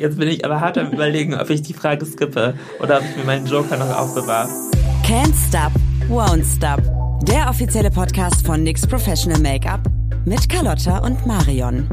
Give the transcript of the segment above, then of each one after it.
Jetzt bin ich aber hart am überlegen, ob ich die Frage skippe oder ob ich mir meinen Joker noch aufbewahre. Can't Stop, Won't Stop. Der offizielle Podcast von NYX Professional Make-up mit Carlotta und Marion.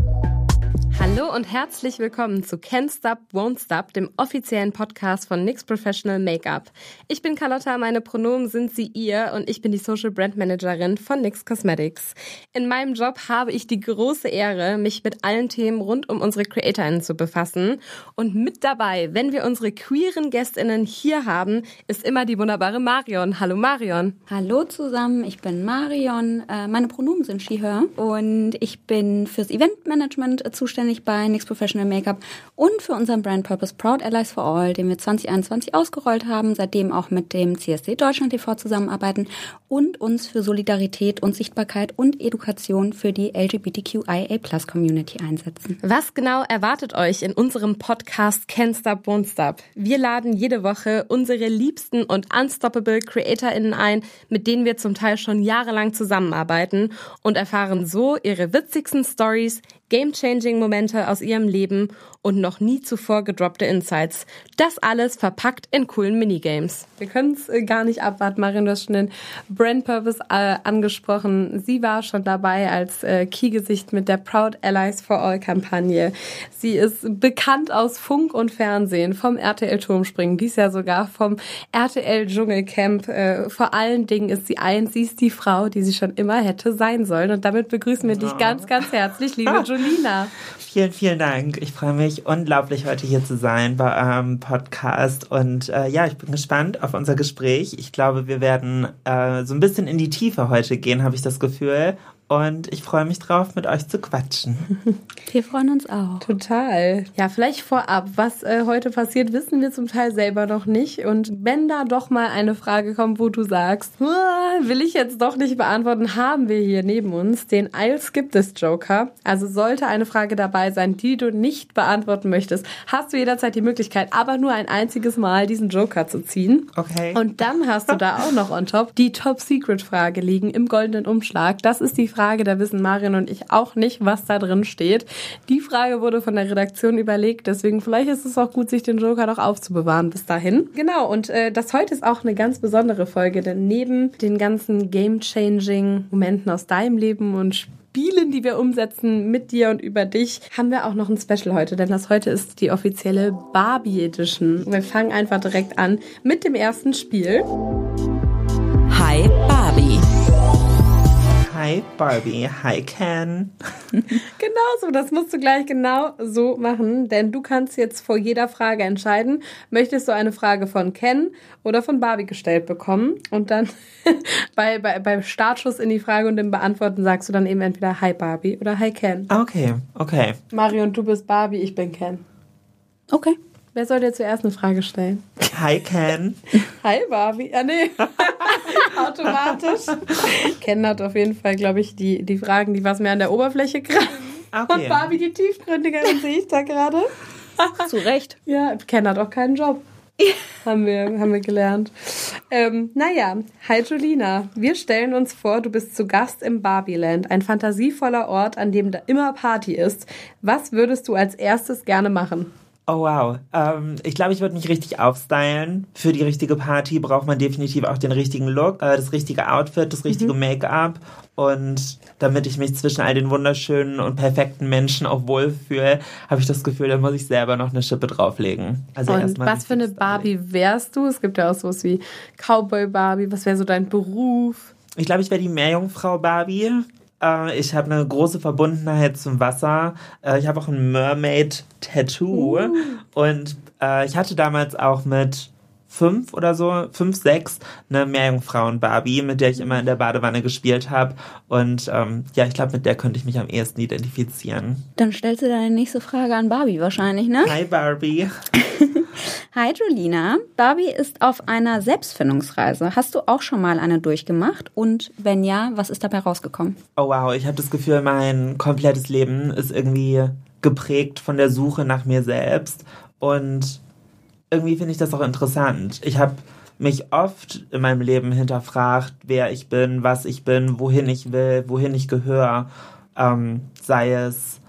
Hallo und herzlich willkommen zu Can't Stop, Won't Stop, dem offiziellen Podcast von NYX Professional Makeup. Ich bin Carlotta, meine Pronomen sind sie ihr und ich bin die Social Brand Managerin von NYX Cosmetics. In meinem Job habe ich die große Ehre, mich mit allen Themen rund um unsere CreatorInnen zu befassen. Und mit dabei, wenn wir unsere queeren GästInnen hier haben, ist immer die wunderbare Marion. Hallo Marion. Hallo zusammen, ich bin Marion. Äh, meine Pronomen sind she, her und ich bin fürs Eventmanagement zuständig zuständig bei NYX Professional Makeup und für unseren Brand Purpose Proud Allies for All, den wir 2021 ausgerollt haben, seitdem auch mit dem CSD Deutschland TV zusammenarbeiten und uns für Solidarität und Sichtbarkeit und Education für die LGBTQIA Plus Community einsetzen. Was genau erwartet euch in unserem Podcast Can't Stop, Won't Stop? Wir laden jede Woche unsere liebsten und unstoppable CreatorInnen ein, mit denen wir zum Teil schon jahrelang zusammenarbeiten und erfahren so ihre witzigsten Stories, game-changing Momente aus ihrem Leben und noch nie zuvor gedroppte Insights. Das alles verpackt in coolen Minigames. Wir können es äh, gar nicht abwarten. Marin, du hast schon den Brand Purpose äh, angesprochen. Sie war schon dabei als äh, Keygesicht mit der Proud Allies for All Kampagne. Sie ist bekannt aus Funk und Fernsehen, vom RTL Turmspringen, dies Jahr sogar vom RTL Dschungelcamp. Äh, vor allen Dingen ist sie eins, sie ist die Frau, die sie schon immer hätte sein sollen. Und damit begrüßen wir ja. dich ganz, ganz herzlich, liebe Julina. Vielen, vielen Dank. Ich freue mich unglaublich, heute hier zu sein bei eurem Podcast. Und äh, ja, ich bin gespannt auf unser Gespräch. Ich glaube, wir werden äh, so ein bisschen in die Tiefe heute gehen, habe ich das Gefühl. Und ich freue mich drauf, mit euch zu quatschen. Wir freuen uns auch. Total. Ja, vielleicht vorab, was äh, heute passiert, wissen wir zum Teil selber noch nicht. Und wenn da doch mal eine Frage kommt, wo du sagst, will ich jetzt doch nicht beantworten, haben wir hier neben uns den Eils gibt es Joker. Also sollte eine Frage dabei sein, die du nicht beantworten möchtest, hast du jederzeit die Möglichkeit, aber nur ein einziges Mal diesen Joker zu ziehen. Okay. Und dann hast du da auch noch on top die Top Secret Frage liegen im goldenen Umschlag. Das ist die Frage, da wissen Marion und ich auch nicht, was da drin steht. Die Frage wurde von der Redaktion überlegt, deswegen vielleicht ist es auch gut, sich den Joker noch aufzubewahren bis dahin. Genau, und äh, das heute ist auch eine ganz besondere Folge, denn neben den ganzen game-changing Momenten aus deinem Leben und Spielen, die wir umsetzen mit dir und über dich, haben wir auch noch ein Special heute, denn das heute ist die offizielle Barbie Edition. Wir fangen einfach direkt an mit dem ersten Spiel. Hi Barbie. Hi Barbie, hi Ken. genau so, das musst du gleich genau so machen, denn du kannst jetzt vor jeder Frage entscheiden, möchtest du eine Frage von Ken oder von Barbie gestellt bekommen und dann bei, bei, beim Startschuss in die Frage und dem Beantworten sagst du dann eben entweder Hi Barbie oder Hi Ken. Okay, okay. Marion, du bist Barbie, ich bin Ken. Okay. Wer soll dir zuerst eine Frage stellen? Hi Ken. Hi Barbie. Ah nee. Automatisch. Ken hat auf jeden Fall, glaube ich, die, die Fragen, die was mehr an der Oberfläche kratzen. Okay. Und Barbie die tiefgründigeren sehe ich da gerade. Zu Recht. Ja, Ken hat auch keinen Job. haben, wir, haben wir gelernt. Ähm, naja, hi Julina. Wir stellen uns vor, du bist zu Gast im Barbieland, ein fantasievoller Ort, an dem da immer Party ist. Was würdest du als erstes gerne machen? Oh wow. Ähm, ich glaube, ich würde mich richtig aufstylen. Für die richtige Party braucht man definitiv auch den richtigen Look, äh, das richtige Outfit, das richtige mhm. Make-up. Und damit ich mich zwischen all den wunderschönen und perfekten Menschen auch wohlfühle, habe ich das Gefühl, da muss ich selber noch eine Schippe drauflegen. Also und was für eine Barbie wärst du? Es gibt ja auch sowas wie Cowboy Barbie. Was wäre so dein Beruf? Ich glaube, ich wäre die Meerjungfrau Barbie. Äh, ich habe eine große Verbundenheit zum Wasser. Äh, ich habe auch ein Mermaid-Tattoo. Uh. Und äh, ich hatte damals auch mit fünf oder so, fünf, sechs, eine Meerjungfrauen-Barbie, mit der ich immer in der Badewanne gespielt habe. Und ähm, ja, ich glaube, mit der könnte ich mich am ehesten identifizieren. Dann stellst du deine nächste Frage an Barbie wahrscheinlich, ne? Hi Barbie. Hi Julina. Barbie ist auf einer Selbstfindungsreise. Hast du auch schon mal eine durchgemacht? Und wenn ja, was ist dabei rausgekommen? Oh wow, ich habe das Gefühl, mein komplettes Leben ist irgendwie geprägt von der Suche nach mir selbst. Und irgendwie finde ich das auch interessant. Ich habe mich oft in meinem Leben hinterfragt, wer ich bin, was ich bin, wohin ich will, wohin ich gehöre. Ähm, sei es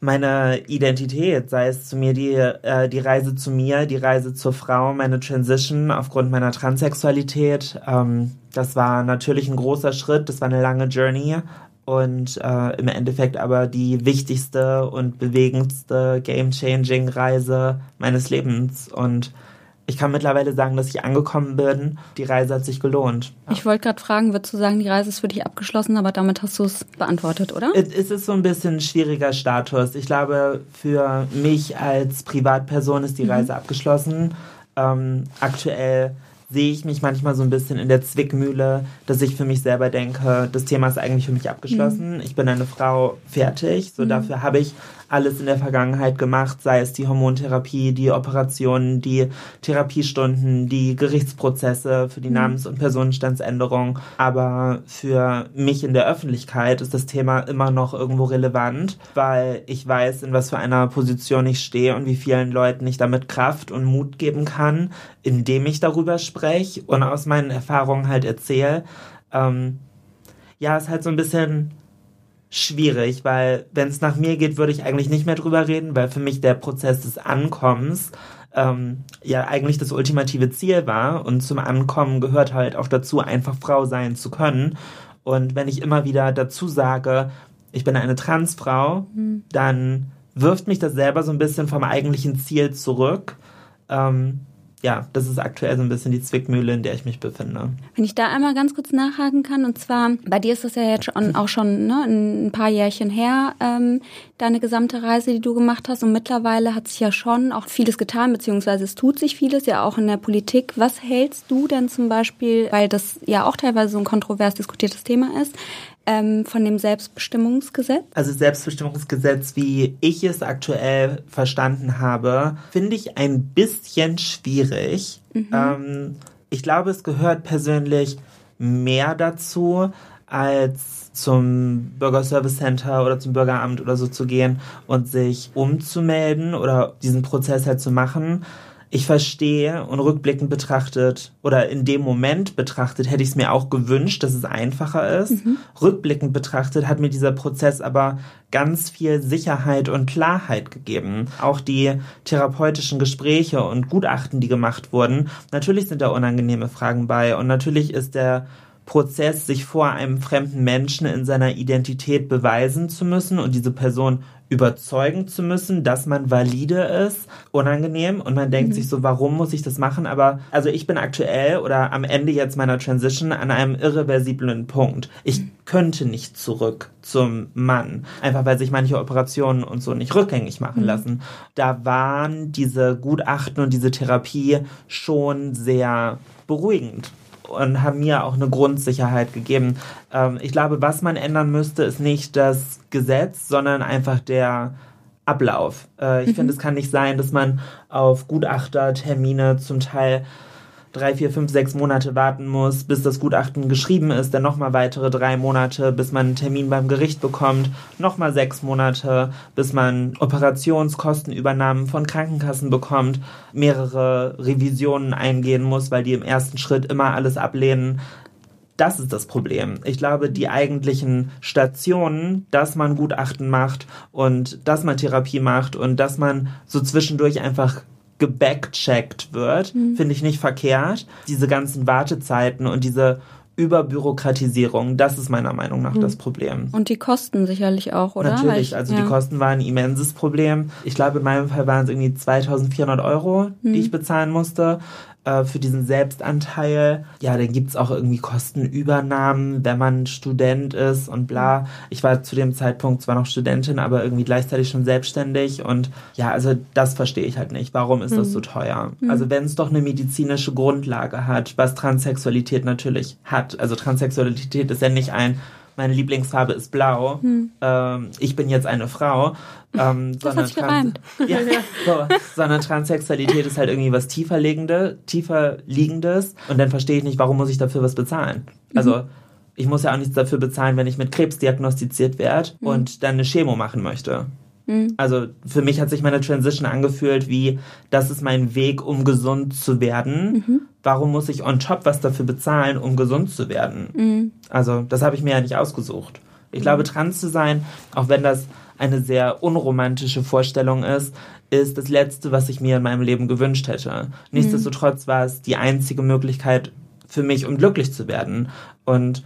meine Identität, sei es zu mir die, äh, die Reise zu mir, die Reise zur Frau, meine Transition aufgrund meiner Transsexualität. Ähm, das war natürlich ein großer Schritt, das war eine lange Journey und äh, im Endeffekt aber die wichtigste und bewegendste, game-changing Reise meines Lebens. Und ich kann mittlerweile sagen, dass ich angekommen bin. Die Reise hat sich gelohnt. Ja. Ich wollte gerade fragen, würdest du sagen, die Reise ist für dich abgeschlossen, aber damit hast du es beantwortet, oder? Es ist so ein bisschen ein schwieriger Status. Ich glaube, für mich als Privatperson ist die mhm. Reise abgeschlossen. Ähm, aktuell sehe ich mich manchmal so ein bisschen in der Zwickmühle, dass ich für mich selber denke, das Thema ist eigentlich für mich abgeschlossen. Mhm. Ich bin eine Frau, fertig. So mhm. dafür habe ich alles in der Vergangenheit gemacht, sei es die Hormontherapie, die Operationen, die Therapiestunden, die Gerichtsprozesse für die mhm. Namens- und Personenstandsänderung. Aber für mich in der Öffentlichkeit ist das Thema immer noch irgendwo relevant, weil ich weiß, in was für einer Position ich stehe und wie vielen Leuten ich damit Kraft und Mut geben kann, indem ich darüber spreche und aus meinen Erfahrungen halt erzähle. Ähm, ja, ist halt so ein bisschen schwierig, weil wenn es nach mir geht, würde ich eigentlich nicht mehr drüber reden, weil für mich der Prozess des Ankommens ähm, ja eigentlich das ultimative Ziel war und zum Ankommen gehört halt auch dazu, einfach Frau sein zu können. Und wenn ich immer wieder dazu sage, ich bin eine Transfrau, mhm. dann wirft mich das selber so ein bisschen vom eigentlichen Ziel zurück. Ähm, ja, das ist aktuell so ein bisschen die Zwickmühle, in der ich mich befinde. Wenn ich da einmal ganz kurz nachhaken kann, und zwar, bei dir ist das ja jetzt schon, auch schon ne, ein paar Jährchen her, ähm, deine gesamte Reise, die du gemacht hast. Und mittlerweile hat sich ja schon auch vieles getan, beziehungsweise es tut sich vieles ja auch in der Politik. Was hältst du denn zum Beispiel, weil das ja auch teilweise so ein kontrovers diskutiertes Thema ist, ähm, von dem Selbstbestimmungsgesetz? Also Selbstbestimmungsgesetz, wie ich es aktuell verstanden habe, finde ich ein bisschen schwierig. Mhm. Ähm, ich glaube, es gehört persönlich mehr dazu, als zum Bürgerservice Center oder zum Bürgeramt oder so zu gehen und sich umzumelden oder diesen Prozess halt zu machen ich verstehe und rückblickend betrachtet oder in dem Moment betrachtet hätte ich es mir auch gewünscht, dass es einfacher ist. Mhm. Rückblickend betrachtet hat mir dieser Prozess aber ganz viel Sicherheit und Klarheit gegeben. Auch die therapeutischen Gespräche und Gutachten, die gemacht wurden. Natürlich sind da unangenehme Fragen bei und natürlich ist der Prozess, sich vor einem fremden Menschen in seiner Identität beweisen zu müssen und diese Person überzeugen zu müssen, dass man valide ist, unangenehm und man denkt mhm. sich so, warum muss ich das machen? Aber also ich bin aktuell oder am Ende jetzt meiner Transition an einem irreversiblen Punkt. Ich mhm. könnte nicht zurück zum Mann, einfach weil sich manche Operationen und so nicht rückgängig machen mhm. lassen. Da waren diese Gutachten und diese Therapie schon sehr beruhigend und haben mir auch eine Grundsicherheit gegeben. Ähm, ich glaube, was man ändern müsste, ist nicht das Gesetz, sondern einfach der Ablauf. Äh, ich mhm. finde, es kann nicht sein, dass man auf Gutachtertermine zum Teil drei, vier, fünf, sechs Monate warten muss, bis das Gutachten geschrieben ist, dann nochmal weitere drei Monate, bis man einen Termin beim Gericht bekommt, nochmal sechs Monate, bis man Operationskostenübernahmen von Krankenkassen bekommt, mehrere Revisionen eingehen muss, weil die im ersten Schritt immer alles ablehnen. Das ist das Problem. Ich glaube, die eigentlichen Stationen, dass man Gutachten macht und dass man Therapie macht und dass man so zwischendurch einfach gebackcheckt wird, mhm. finde ich nicht verkehrt. Diese ganzen Wartezeiten und diese Überbürokratisierung, das ist meiner Meinung nach mhm. das Problem. Und die Kosten sicherlich auch, oder? Natürlich, also ja. die Kosten waren ein immenses Problem. Ich glaube, in meinem Fall waren es irgendwie 2400 Euro, mhm. die ich bezahlen musste äh, für diesen Selbstanteil. Ja, dann gibt's auch irgendwie Kostenübernahmen, wenn man Student ist und bla. Ich war zu dem Zeitpunkt zwar noch Studentin, aber irgendwie gleichzeitig schon selbstständig und ja, also das verstehe ich halt nicht. Warum ist mhm. das so teuer? Mhm. Also wenn es doch eine medizinische Grundlage hat, was Transsexualität natürlich hat. Also Transsexualität ist ja nicht ein meine Lieblingsfarbe ist blau, hm. ähm, ich bin jetzt eine Frau. Ähm, das sondern, Trans ja, so, sondern Transsexualität ist halt irgendwie was tiefer liegende, tiefer liegendes und dann verstehe ich nicht, warum muss ich dafür was bezahlen? Also mhm. ich muss ja auch nichts dafür bezahlen, wenn ich mit Krebs diagnostiziert werde mhm. und dann eine Chemo machen möchte. Mhm. Also für mich hat sich meine Transition angefühlt wie, das ist mein Weg, um gesund zu werden. Mhm. Warum muss ich on top was dafür bezahlen, um gesund zu werden? Mhm. Also das habe ich mir ja nicht ausgesucht. Ich glaube, trans zu sein, auch wenn das eine sehr unromantische Vorstellung ist, ist das Letzte, was ich mir in meinem Leben gewünscht hätte. Nichtsdestotrotz war es die einzige Möglichkeit für mich, um glücklich zu werden. Und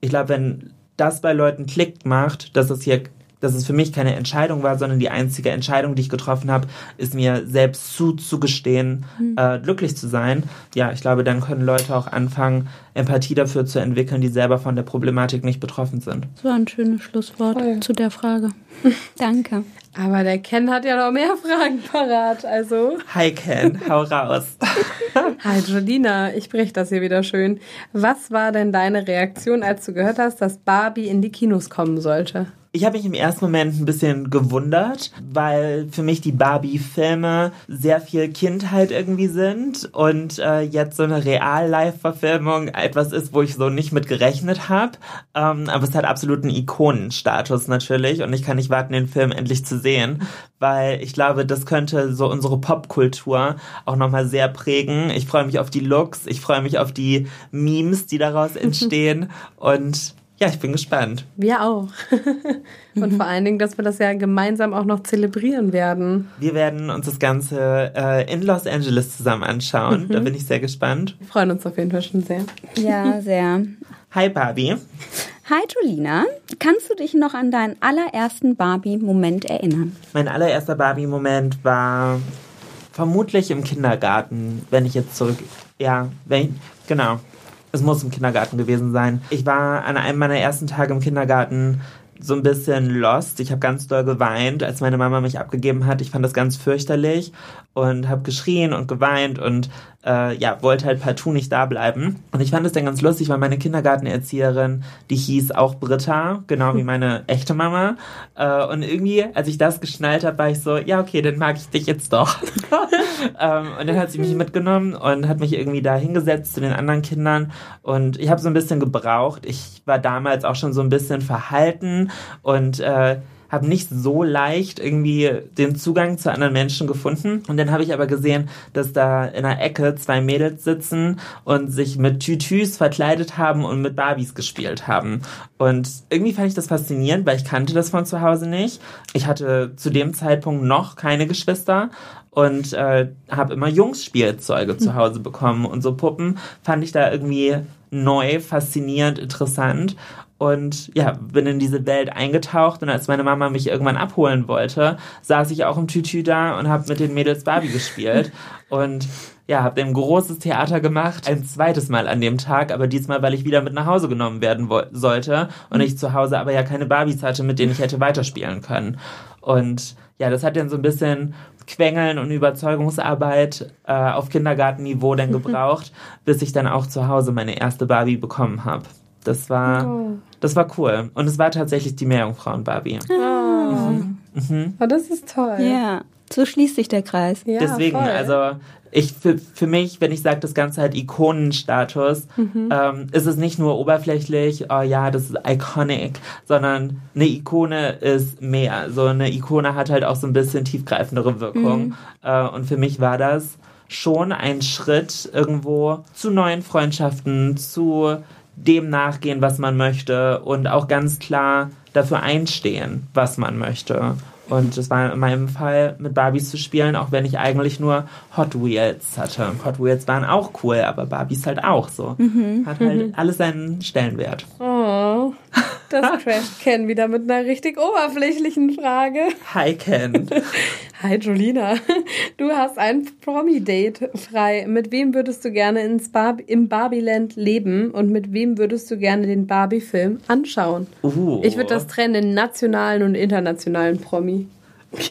ich glaube, wenn das bei Leuten klickt macht, dass es hier dass es für mich keine Entscheidung war, sondern die einzige Entscheidung, die ich getroffen habe, ist mir selbst zuzugestehen, äh, glücklich zu sein. Ja, ich glaube, dann können Leute auch anfangen, Empathie dafür zu entwickeln, die selber von der Problematik nicht betroffen sind. Das war ein schönes Schlusswort Voll. zu der Frage. Danke. Aber der Ken hat ja noch mehr Fragen parat, also. Hi Ken, hau raus. Hi Jolina, ich brech das hier wieder schön. Was war denn deine Reaktion, als du gehört hast, dass Barbie in die Kinos kommen sollte? Ich habe mich im ersten Moment ein bisschen gewundert, weil für mich die Barbie-Filme sehr viel Kindheit irgendwie sind und äh, jetzt so eine Real-Life-Verfilmung etwas ist, wo ich so nicht mit gerechnet habe. Ähm, aber es hat absoluten Ikonenstatus natürlich und ich kann nicht warten, den Film endlich zu sehen, weil ich glaube, das könnte so unsere Popkultur auch nochmal sehr prägen. Ich freue mich auf die Looks, ich freue mich auf die Memes, die daraus entstehen und ja, ich bin gespannt. Wir auch. Und vor allen Dingen, dass wir das ja gemeinsam auch noch zelebrieren werden. Wir werden uns das Ganze äh, in Los Angeles zusammen anschauen. Da bin ich sehr gespannt. Wir freuen uns auf jeden Fall schon sehr. Ja, sehr. Hi Barbie. Hi Julina, kannst du dich noch an deinen allerersten Barbie-Moment erinnern? Mein allererster Barbie-Moment war vermutlich im Kindergarten, wenn ich jetzt zurück. Ja, wenn ich, genau. Es muss im Kindergarten gewesen sein. Ich war an einem meiner ersten Tage im Kindergarten so ein bisschen lost. Ich habe ganz doll geweint, als meine Mama mich abgegeben hat. Ich fand das ganz fürchterlich und habe geschrien und geweint und äh, ja, wollte halt partout nicht da bleiben. Und ich fand es dann ganz lustig, weil meine Kindergartenerzieherin, die hieß auch Britta, genau wie meine echte Mama. Äh, und irgendwie, als ich das geschnallt habe, war ich so, ja, okay, dann mag ich dich jetzt doch. ähm, und dann hat sie mich mitgenommen und hat mich irgendwie da hingesetzt zu den anderen Kindern. Und ich habe so ein bisschen gebraucht. Ich war damals auch schon so ein bisschen verhalten und äh, habe nicht so leicht irgendwie den Zugang zu anderen Menschen gefunden. Und dann habe ich aber gesehen, dass da in der Ecke zwei Mädels sitzen und sich mit Tütüs verkleidet haben und mit Barbies gespielt haben. Und irgendwie fand ich das faszinierend, weil ich kannte das von zu Hause nicht. Ich hatte zu dem Zeitpunkt noch keine Geschwister und äh, habe immer Jungs-Spielzeuge zu Hause bekommen. Und so Puppen fand ich da irgendwie neu, faszinierend, interessant. Und ja, bin in diese Welt eingetaucht und als meine Mama mich irgendwann abholen wollte, saß ich auch im Tütü da und habe mit den Mädels Barbie gespielt. Und ja, habe ein großes Theater gemacht, ein zweites Mal an dem Tag, aber diesmal, weil ich wieder mit nach Hause genommen werden sollte und ich zu Hause aber ja keine Barbies hatte, mit denen ich hätte weiterspielen können. Und ja, das hat dann so ein bisschen Quengeln und Überzeugungsarbeit äh, auf Kindergartenniveau dann gebraucht, bis ich dann auch zu Hause meine erste Barbie bekommen habe. Das war, Oh. das war cool. Und es war tatsächlich die Meerjungfrauen-Barbie. Oh, das ist toll. Ja, so schließt sich der Kreis. Ja, Deswegen, voll. also ich für, für mich, wenn ich sage, das Ganze hat Ikonenstatus, ähm, ist es nicht nur oberflächlich, oh ja, das ist iconic, sondern eine Ikone ist mehr. So eine Ikone hat halt auch so ein bisschen tiefgreifendere Wirkung. Äh, und für mich war das schon ein Schritt irgendwo zu neuen Freundschaften, zu dem nachgehen, was man möchte und auch ganz klar dafür einstehen, was man möchte. Und es war in meinem Fall mit Barbies zu spielen, auch wenn ich eigentlich nur Hot Wheels hatte. Hot Wheels waren auch cool, aber Barbies halt auch so. Hat halt alles seinen Stellenwert. Oh, das crasht Ken wieder mit einer richtig oberflächlichen Frage. Hi Ken. Hi Jolina, du hast ein Promi-Date frei. Mit wem würdest du gerne ins Bar im Barbieland leben und mit wem würdest du gerne den Barbie-Film anschauen? Uh. Ich würde das trennen in nationalen und internationalen Promi.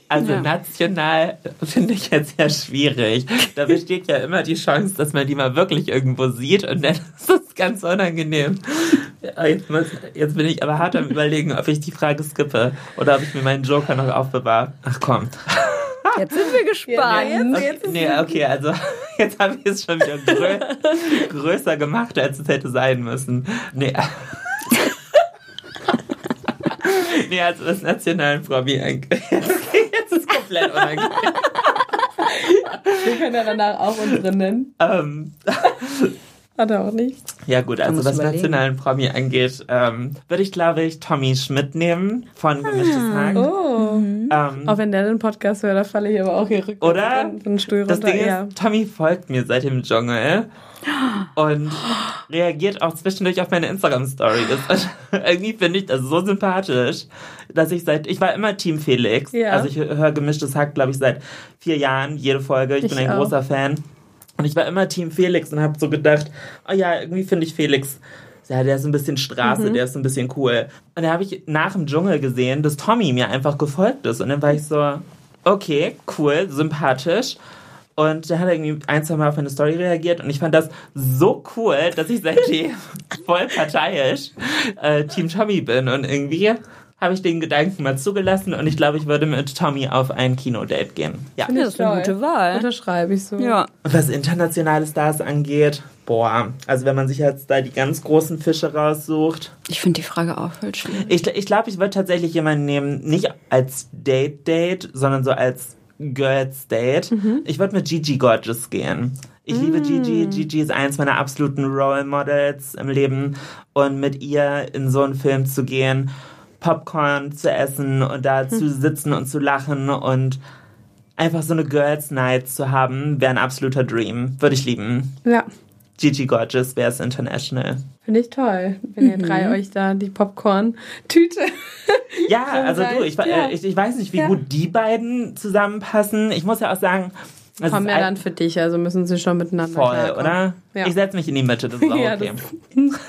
Also Ja. national finde ich jetzt sehr schwierig. Da besteht ja immer die Chance, dass man die mal wirklich irgendwo sieht und dann ist das ganz unangenehm. Ja, Jetzt, muss, jetzt bin ich aber hart am überlegen, ob ich die Frage skippe oder ob ich mir meinen Joker noch aufbewahre. Ach komm. Jetzt sind wir gespannt. Okay, nee, okay, also jetzt habe ich es schon wieder grö größer gemacht, als es hätte sein müssen. Nee. Nee, also das nationalen Promi eigentlich. Jetzt ist es komplett unangenehm. Wir können ja danach auch unsere nennen. Ähm, Hat er auch nicht. Ja gut, also was überlegen. nationalen Promi angeht, ähm, würde ich glaube ich Tommy Schmidt nehmen von Gemischtes Hack. Oh. Ähm, Auch wenn der den Podcast hört, da falle ich aber auch hier rück. Oder? Von den Stuhl das runter. Ding ja. ist, Tommy folgt mir seit dem Dschungel und reagiert auch zwischendurch auf meine Instagram-Stories. Irgendwie finde ich das so sympathisch, dass ich seit, ich war immer Team Felix. Ja. Also ich höre Gemischtes Hack, glaube ich, seit vier Jahren, jede Folge. Ich, Ich bin ein auch. großer Fan. Und ich war immer Team Felix und habe so gedacht, oh ja, irgendwie finde ich Felix, ja, der ist ein bisschen Straße, Mhm. der ist ein bisschen cool. Und da habe ich nach dem Dschungel gesehen, dass Tommy mir einfach gefolgt ist. Und dann war ich so, okay, cool, sympathisch. Und dann hat er irgendwie ein, zwei Mal auf meine Story reagiert und ich fand das so cool, dass ich seitdem voll parteiisch äh, Team Tommy bin. Und irgendwie habe ich den Gedanken mal zugelassen und ich glaube, ich würde mit Tommy auf ein Kinodate gehen. Ja. Ja, das ist eine Toll. gute Wahl. Unterschreibe ich so. Ja. Und was internationale Stars angeht, boah, also wenn man sich jetzt da die ganz großen Fische raussucht, Ich finde die Frage auch voll schwierig. ich, ich glaube, ich würde tatsächlich jemanden nehmen, nicht als Date-Date, sondern so als Girls-Date. Ich würde mit Gigi Gorgeous gehen. Ich liebe Gigi. Gigi ist eins meiner absoluten Role Models im Leben. Und mit ihr in so einen Film zu gehen, Popcorn zu essen und da zu sitzen und zu lachen und einfach so eine Girls Night zu haben, wäre ein absoluter Dream. Würde ich lieben. Ja. Gigi Gorgeous wäre es international. Finde ich toll, wenn ihr drei euch da die Popcorn-Tüte. Ja, also du, ich, Ja. äh, ich, ich weiß nicht, wie Ja. gut die beiden zusammenpassen. Ich muss ja auch sagen, das Kommen ja dann für dich, also müssen sie schon miteinander voll, klarkommen. oder? Ja. Ich setze mich in die Mitte, das ist auch Ja, okay. das-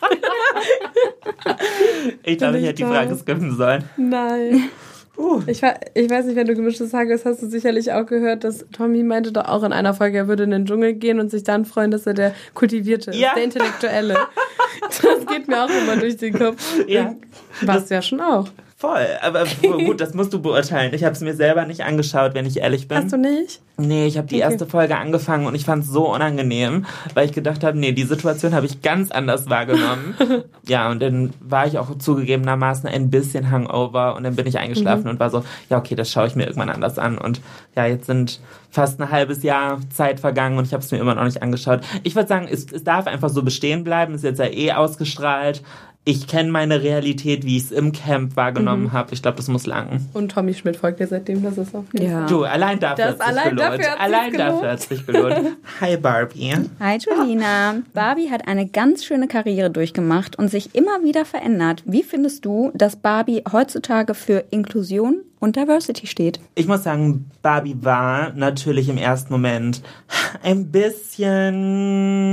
ich glaube, ich hätte die. Frage skippen sollen. Nein. Uh. Ich, ich weiß nicht, wenn du gemischtes Hack hast, hast du sicherlich auch gehört, dass Tommy meinte doch auch in einer Folge, er würde in den Dschungel gehen und sich dann freuen, dass er der Kultivierte ist, Ja. der Intellektuelle. das geht mir auch immer durch den Kopf. Ja. Warst du ja schon auch. Voll, aber gut, das musst du beurteilen. Ich habe es mir selber nicht angeschaut, wenn ich ehrlich bin. Hast du nicht? Nee, ich habe die Okay. erste Folge angefangen und ich fand es so unangenehm, weil ich gedacht habe, nee, die Situation habe ich ganz anders wahrgenommen. ja, und dann war ich auch zugegebenermaßen ein bisschen hangover und dann bin ich eingeschlafen Mhm. und war so, ja, okay, das schaue ich mir irgendwann anders an. Und ja, jetzt sind fast ein halbes Jahr Zeit vergangen und ich habe es mir immer noch nicht angeschaut. Ich würde sagen, es, es darf einfach so bestehen bleiben, ist jetzt ja eh ausgestrahlt. Ich kenne meine Realität, wie ich es im Camp wahrgenommen Mhm. habe. Ich glaube, das muss langen. Und Tommy Schmidt folgt dir seitdem, das ist auf jeden Ja. Du, allein dafür Das hat sich allein gelohnt. dafür allein gelohnt. dafür hat sich gelohnt. Hi Barbie. Hi Julina. Barbie hat eine ganz schöne Karriere durchgemacht und sich immer wieder verändert. Wie findest du, dass Barbie heutzutage für Inklusion und Diversity steht? Ich muss sagen, Barbie war natürlich im ersten Moment ein bisschen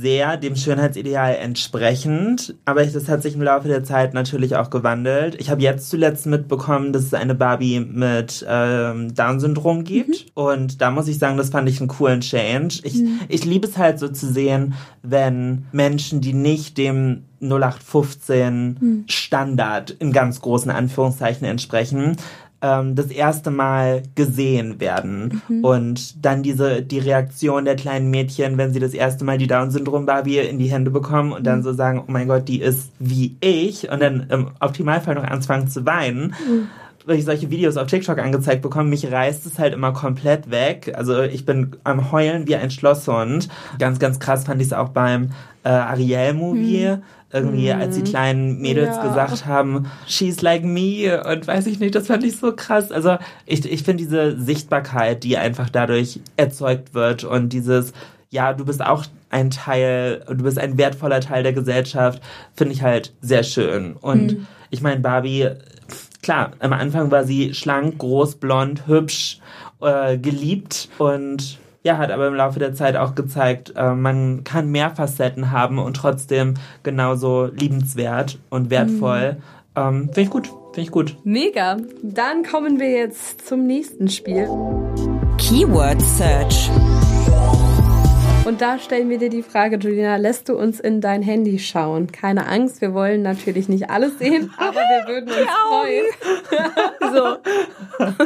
sehr dem Schönheitsideal entsprechend, aber das hat sich im Laufe der Zeit natürlich auch gewandelt. Ich habe jetzt zuletzt mitbekommen, dass es eine Barbie mit ähm, Down-Syndrom gibt und da muss ich sagen, das fand ich einen coolen Change. Ich, ich liebe es halt so zu sehen, wenn Menschen, die nicht dem 0815 Standard in ganz großen Anführungszeichen entsprechen, ähm, das erste Mal gesehen werden. Und dann diese, die Reaktion der kleinen Mädchen, wenn sie das erste Mal die Down-Syndrom-Barbie in die Hände bekommen und dann so sagen, oh mein Gott, die ist wie ich und dann im Optimalfall noch anfangen zu weinen. Wenn ich solche Videos auf TikTok angezeigt bekomme, mich reißt es halt immer komplett weg. Also ich bin am Heulen wie ein Schlosshund. Ganz, ganz krass fand ich es auch beim äh, Ariel-Movie. Irgendwie, als die kleinen Mädels Ja. gesagt haben, she's like me und weiß ich nicht, das fand ich so krass. Also ich, ich finde diese Sichtbarkeit, die einfach dadurch erzeugt wird und dieses, ja, du bist auch ein Teil, du bist ein wertvoller Teil der Gesellschaft, finde ich halt sehr schön. Und ich meine, Barbie, klar, am Anfang war sie schlank, groß, blond, hübsch, äh, geliebt und ja, hat aber im Laufe der Zeit auch gezeigt, äh, man kann mehr Facetten haben und trotzdem genauso liebenswert und wertvoll. Ähm, Finde ich gut, finde ich gut. Mega. Dann kommen wir jetzt zum nächsten Spiel. Keyword Search. Und da stellen wir dir die Frage, Julina, lässt du uns in dein Handy schauen? Keine Angst, wir wollen natürlich nicht alles sehen, aber wir würden uns freuen.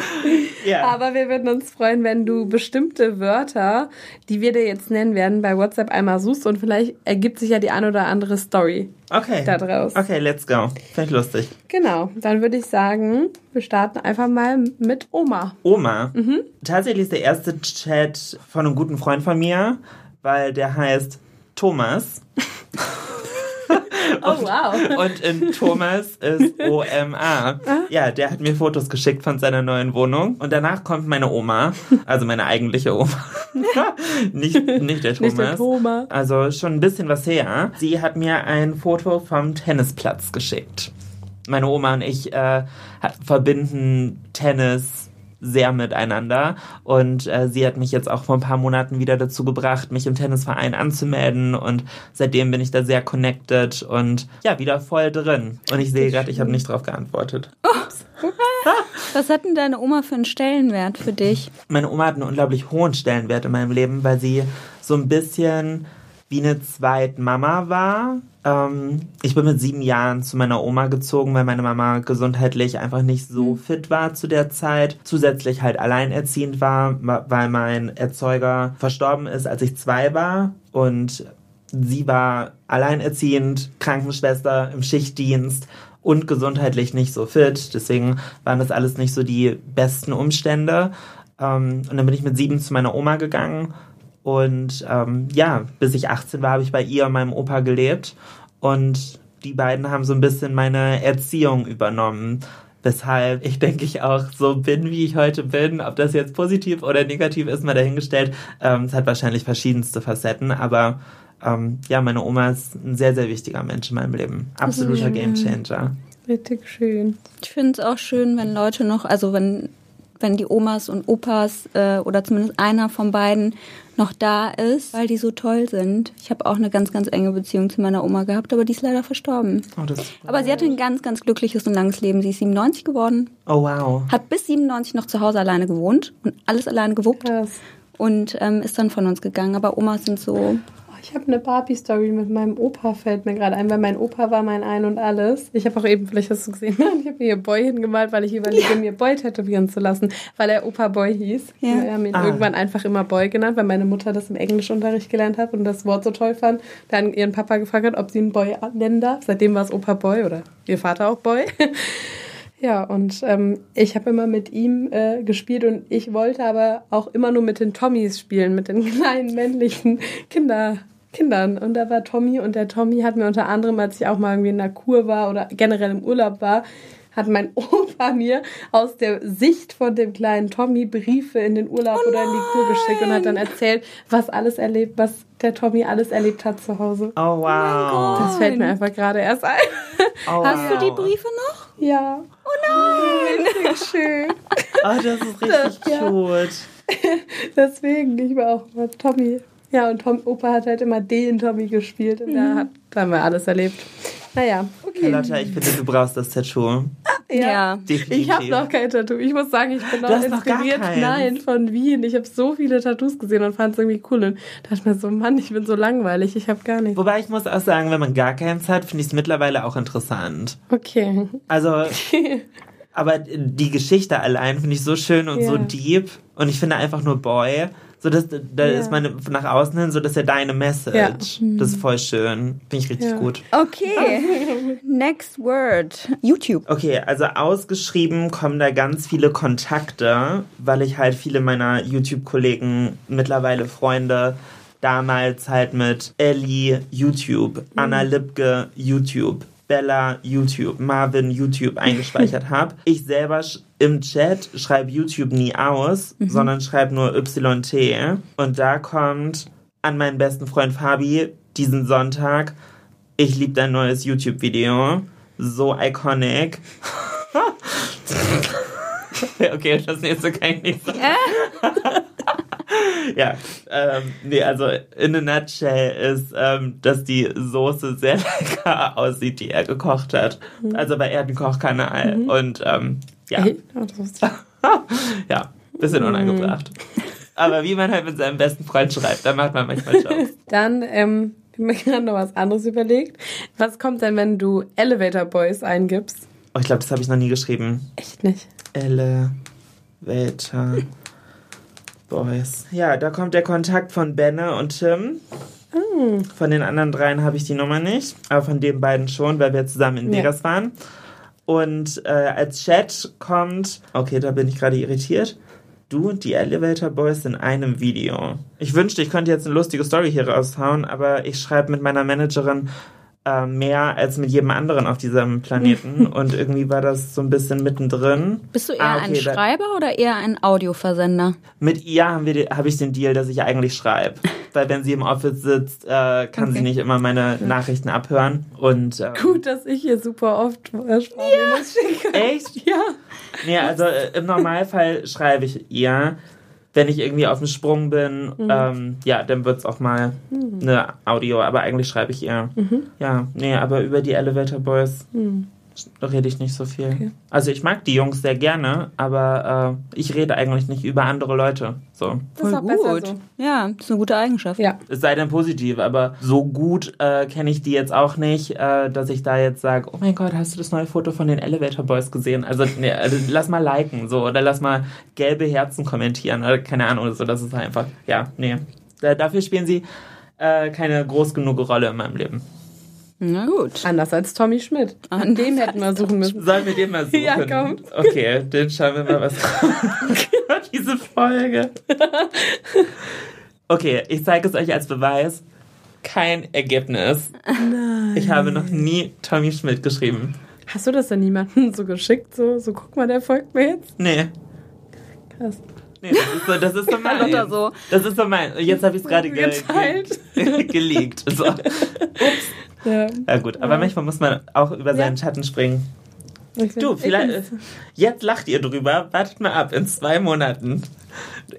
so. Ja. Aber wir würden uns freuen, wenn du bestimmte Wörter, die wir dir jetzt nennen werden, bei WhatsApp einmal suchst und vielleicht ergibt sich ja die ein oder andere Story Okay. da draus. Okay, let's go. Finde ich lustig. Genau, dann würde ich sagen, wir starten einfach mal mit Oma. Oma. Tatsächlich ist der erste Chat von einem guten Freund von mir, weil der heißt Thomas. Oh, wow. Und in Thomas ist O-M-A. Ja, der hat mir Fotos geschickt von seiner neuen Wohnung. Und danach kommt meine Oma, also meine eigentliche Oma. nicht, nicht der Thomas. Nicht der Thomas. Also schon ein bisschen was her. Sie hat mir ein Foto vom Tennisplatz geschickt. Meine Oma und ich äh, verbinden Tennis sehr miteinander und äh, sie hat mich jetzt auch vor ein paar Monaten wieder dazu gebracht, mich im Tennisverein anzumelden und seitdem bin ich da sehr connected und ja, wieder voll drin. Und ich sehe gerade, ich habe nicht drauf geantwortet. Was hat denn deine Oma für einen Stellenwert für dich? Meine Oma hat einen unglaublich hohen Stellenwert in meinem Leben, weil sie so ein bisschen wie eine Zweitmama war. Ähm, ich bin mit sieben Jahren zu meiner Oma gezogen, weil meine Mama gesundheitlich einfach nicht so fit war zu der Zeit. Zusätzlich halt alleinerziehend war, wa- weil mein Erzeuger verstorben ist, als ich zwei war. Und sie war alleinerziehend, Krankenschwester im Schichtdienst und gesundheitlich nicht so fit. Deswegen waren das alles nicht so die besten Umstände. Ähm, und dann bin ich mit sieben zu meiner Oma gegangen. Und ähm, ja, bis ich 18 war, habe ich bei ihr und meinem Opa gelebt. Und die beiden haben so ein bisschen meine Erziehung übernommen. Weshalb ich denke ich auch so bin, wie ich heute bin. Ob das jetzt positiv oder negativ ist, mal dahingestellt. Ähm, es hat wahrscheinlich verschiedenste Facetten, aber ähm, ja, meine Oma ist ein sehr, sehr wichtiger Mensch in meinem Leben. Absoluter Gamechanger. Richtig schön. Ich finde es auch schön, wenn Leute noch, also wenn, wenn die Omas und Opas äh, oder zumindest einer von beiden noch da ist, weil die so toll sind. Ich habe auch eine ganz, ganz enge Beziehung zu meiner Oma gehabt, aber die ist leider verstorben. Oh, das, Aber sie hatte ein ganz, ganz glückliches und langes Leben. Sie ist 97 geworden, oh wow. hat bis 97 noch zu Hause alleine gewohnt und alles alleine gewuppt Krass. und ähm, ist dann von uns gegangen. Aber Omas sind so, ich habe eine Barbie-Story mit meinem Opa, fällt mir gerade ein, weil mein Opa war mein Ein und Alles. Ich habe auch eben, vielleicht hast du gesehen, ich habe mir hier Boy hingemalt, weil ich überlege, mir Boy tätowieren zu lassen, weil er Opa Boy hieß. Ja. Wir haben ihn Ah. irgendwann einfach immer Boy genannt, weil meine Mutter das im Englischunterricht gelernt hat und das Wort so toll fand. Dann ihren Papa gefragt hat, ob sie ihn Boy nennen darf. Seitdem war es Opa Boy oder ihr Vater auch Boy. Ja, und ähm, ich habe immer mit ihm äh, gespielt und ich wollte aber auch immer nur mit den Tommys spielen, mit den kleinen männlichen Kinder, Kindern. Und da war Tommy und der Tommy hat mir unter anderem, als ich auch mal irgendwie in der Kur war oder generell im Urlaub war, hat mein Opa mir aus der Sicht von dem kleinen Tommy Briefe in den Urlaub oder in die Kur geschickt und hat dann erzählt, was alles erlebt, was der Tommy alles erlebt hat zu Hause. Oh wow. Das fällt mir einfach gerade erst ein. Oh, hast du wow. die Briefe noch? Ja. Oh nein! Richtig schön. Oh, das ist richtig Ja. cute. Deswegen, ich war auch immer Tommy. Ja, und Tom, Opa hat halt immer den Tommy gespielt und da, hat, da haben wir alles erlebt. Naja, okay. Lotta, ich finde, du brauchst das Tattoo. Ja. Definitiv. Ich habe noch kein Tattoo. Ich muss sagen, ich bin auch noch inspiriert. Nein, von Wien. Ich habe so viele Tattoos gesehen und fand es irgendwie cool. Und dachte mir so, Mann, ich bin so langweilig. Ich habe gar nichts. Wobei ich muss auch sagen, wenn man gar keins hat, finde ich es mittlerweile auch interessant. Okay. Also, aber die Geschichte allein finde ich so schön und so Ja. deep. Und ich finde einfach nur Boy. So, dass, da Ja. ist man nach außen hin so, dass er deine Message. Ja. Das ist voll schön. Finde ich richtig Ja. gut. Okay. Next word. YouTube. Okay, also ausgeschrieben kommen da ganz viele Kontakte, weil ich halt viele meiner YouTube-Kollegen, mittlerweile Freunde, damals halt mit Ellie YouTube, Anna Lipke YouTube, Bella YouTube, Marvin YouTube eingespeichert habe. Ich selber im Chat schreibe YouTube nie aus, sondern schreibe nur YT. Und da kommt an meinen besten Freund Fabi diesen Sonntag, ich liebe dein neues YouTube-Video. So iconic. okay, das nächste kann ich nicht sagen. ja, ähm, nee, also in a nutshell ist, ähm, dass die Soße sehr lecker aussieht, die er gekocht hat. Also, weil er hat einen Kochkanal und ähm, ja, Hey, ja, bisschen unangebracht. Aber wie man halt mit seinem besten Freund schreibt, da macht man manchmal Jokes. Dann, ähm, ich mir gerade noch was anderes überlegt. Was kommt denn, wenn du Elevator Boys eingibst? Oh, ich glaube, das habe ich noch nie geschrieben. Echt nicht. Elevator Boys. Ja, da kommt der Kontakt von Benne und Tim. Von den anderen dreien habe ich die Nummer nicht, aber von den beiden schon, weil wir zusammen in Ja. Vegas waren. Und äh, als Chat kommt, okay, da bin ich gerade irritiert. Du und die Elevator Boys in einem Video. Ich wünschte, ich könnte jetzt eine lustige Story hier raushauen, aber ich schreibe mit meiner Managerin äh, mehr als mit jedem anderen auf diesem Planeten und irgendwie war das so ein bisschen mittendrin. Bist du eher Ah, ein okay, da- Schreiber oder eher ein Audioversender? Mit ihr habe ich den Deal, dass ich eigentlich schreibe. Weil wenn sie im Office sitzt, äh, kann sie Okay. nicht immer meine Nachrichten abhören. Und ähm, Gut, dass ich hier super oft äh, Sprachmemos schicke. echt? Ja. Nee, also äh, im Normalfall schreibe ich ihr. Wenn ich irgendwie auf dem Sprung bin, Mhm. ähm, ja, dann wird's auch mal eine Audio, aber eigentlich schreibe ich ihr. Mhm. Ja, nee, aber über die Elevator Boys rede ich nicht so viel. Okay. Also ich mag die Jungs sehr gerne, aber äh, ich rede eigentlich nicht über andere Leute. So. Das ist auch besser so. Ja, das ist eine gute Eigenschaft. Ja. Es sei denn positiv, aber so gut äh, kenne ich die jetzt auch nicht, äh, dass ich da jetzt sage, oh mein Gott, hast du das neue Foto von den Elevator Boys gesehen? Also, nee, also lass mal liken so oder lass mal gelbe Herzen kommentieren oder keine Ahnung, so das ist einfach, ja, nee. Da, dafür spielen sie äh, keine groß genug Rolle in meinem Leben. Na gut. Anders als Tommy Schmidt. An dem hätten wir suchen müssen. Sollen wir den mal suchen? Ja, komm. Okay, dann schauen wir mal, was diese Folge. Okay, ich zeige es euch als Beweis. Kein Ergebnis. Nein. Ich habe noch nie Tommy Schmidt geschrieben. Hast du das denn niemandem so geschickt? So, so guck mal, der folgt mir jetzt? Nee. Krass. Nee, das ist so, das ist so mein. So. Das ist so mein. Jetzt habe ich es gerade ge Geteilt. ge geleakt. Ja. Ja gut, aber manchmal muss man auch über seinen Schatten springen. Ich Du, vielleicht. Jetzt lacht ihr drüber. Wartet mal ab. In zwei Monaten.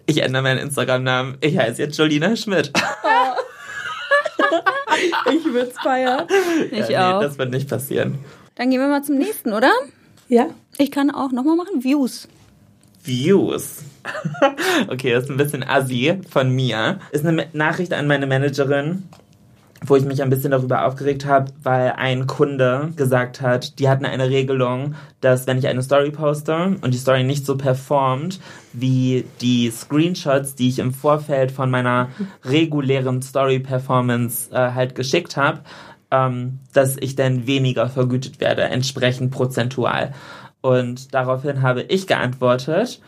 Ich ändere meinen Instagram-Namen. Ich heiße jetzt Jolina Schmidt. Ich würde es feiern. Ich ja, auch. Nee, das wird nicht passieren. Dann gehen wir mal zum nächsten, oder? Ja? Ich kann auch nochmal machen. Views. Views. okay, das ist ein bisschen assi von mir. Ist eine Nachricht an meine Managerin, wo ich mich ein bisschen darüber aufgeregt habe, weil ein Kunde gesagt hat, die hatten eine Regelung, dass wenn ich eine Story poste und die Story nicht so performt, wie die Screenshots, die ich im Vorfeld von meiner regulären Story-Performance äh, halt geschickt habe, ähm, dass ich dann weniger vergütet werde, entsprechend prozentual. Und daraufhin habe ich geantwortet,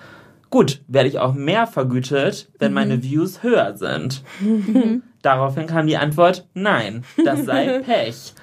gut, werde ich auch mehr vergütet, wenn meine Views höher sind. Daraufhin kam die Antwort, nein, das sei Pech.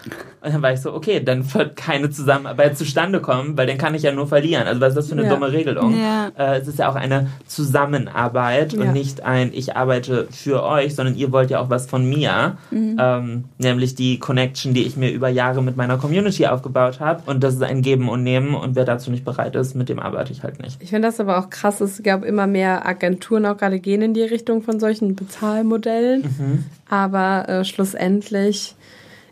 Und dann war ich so, okay, dann wird keine Zusammenarbeit zustande kommen, weil dann kann ich ja nur verlieren. Also was ist das für eine Ja. dumme Regelung? Ja. Äh, es ist ja auch eine Zusammenarbeit Ja. und nicht ein, ich arbeite für euch, sondern ihr wollt ja auch was von mir, ähm, nämlich die Connection, die ich mir über Jahre mit meiner Community aufgebaut habe. Und das ist ein Geben und Nehmen und wer dazu nicht bereit ist, mit dem arbeite ich halt nicht. Ich finde das aber auch krass. Es gab immer mehr Agenturen auch gerade gehen in die Richtung von solchen Bezahlmodellen. Mhm. Aber äh, schlussendlich,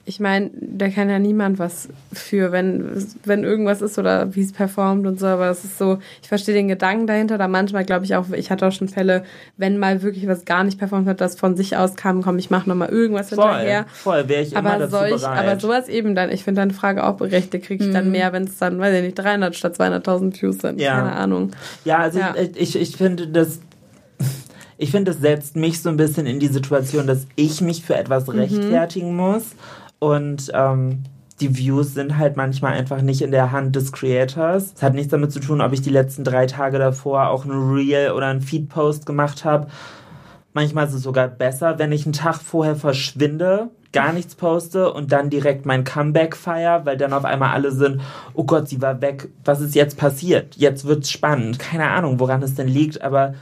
ich meine, da kann ja niemand was für, wenn, wenn irgendwas ist oder wie es performt und so. Aber es ist so, ich verstehe den Gedanken dahinter. Da manchmal glaube ich auch, ich hatte auch schon Fälle, wenn mal wirklich was gar nicht performt hat, das von sich aus kam, komm, ich mache nochmal irgendwas hinterher. Voll, voll, wäre ich immer Aber dazu solch, bereit. aber sowas eben dann, ich finde deine Frage auch berechtigt, kriege ich dann mehr, wenn es dann, weiß ich nicht, 300 statt 200.000 Views sind. Ja. Keine Ahnung. Ja, also Ja. Ich, ich, ich finde das. Ich finde, das setzt mich so ein bisschen in die Situation, dass ich mich für etwas rechtfertigen muss. Und ähm, die Views sind halt manchmal einfach nicht in der Hand des Creators. Es hat nichts damit zu tun, ob ich die letzten drei Tage davor auch ein Reel oder ein Feed-Post gemacht habe. Manchmal ist es sogar besser, wenn ich einen Tag vorher verschwinde, gar nichts poste und dann direkt mein Comeback feier, weil dann auf einmal alle sind, oh Gott, sie war weg, was ist jetzt passiert? Jetzt wird's spannend. Keine Ahnung, woran es denn liegt, aber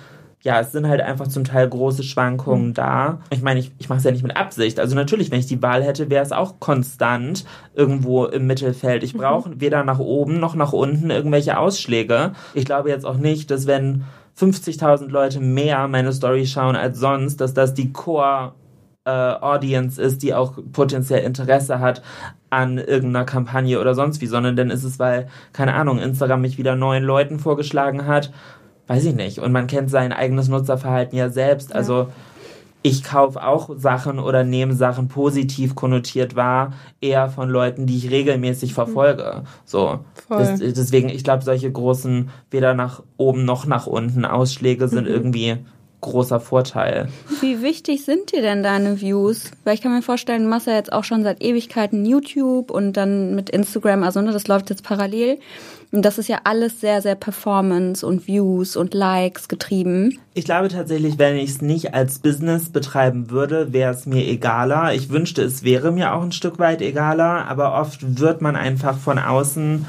ja, es sind halt einfach zum Teil große Schwankungen da. Ich meine, ich, ich mache es ja nicht mit Absicht. Also natürlich, wenn ich die Wahl hätte, wäre es auch konstant irgendwo im Mittelfeld. Ich brauche weder nach oben noch nach unten irgendwelche Ausschläge. Ich glaube jetzt auch nicht, dass wenn 50.000 Leute mehr meine Story schauen als sonst, dass das die Core äh, Audience ist, die auch potenziell Interesse hat an irgendeiner Kampagne oder sonst wie, sondern dann ist es, weil, keine Ahnung, Instagram mich wieder neuen Leuten vorgeschlagen hat. Weiß ich nicht. Und man kennt sein eigenes Nutzerverhalten ja selbst. Also ich kaufe auch Sachen oder nehme Sachen positiv konnotiert wahr, eher von Leuten, die ich regelmäßig verfolge. So. Das, deswegen, ich glaube, solche großen, weder nach oben noch nach unten Ausschläge sind irgendwie großer Vorteil. Wie wichtig sind dir denn deine Views? Weil ich kann mir vorstellen, du machst ja jetzt auch schon seit Ewigkeiten YouTube und dann mit Instagram, also ne, das läuft jetzt parallel. Und das ist ja alles sehr, sehr Performance und Views und Likes getrieben. Ich glaube tatsächlich, wenn ich es nicht als Business betreiben würde, wäre es mir egaler. Ich wünschte, es wäre mir auch ein Stück weit egaler, aber oft wird man einfach von außen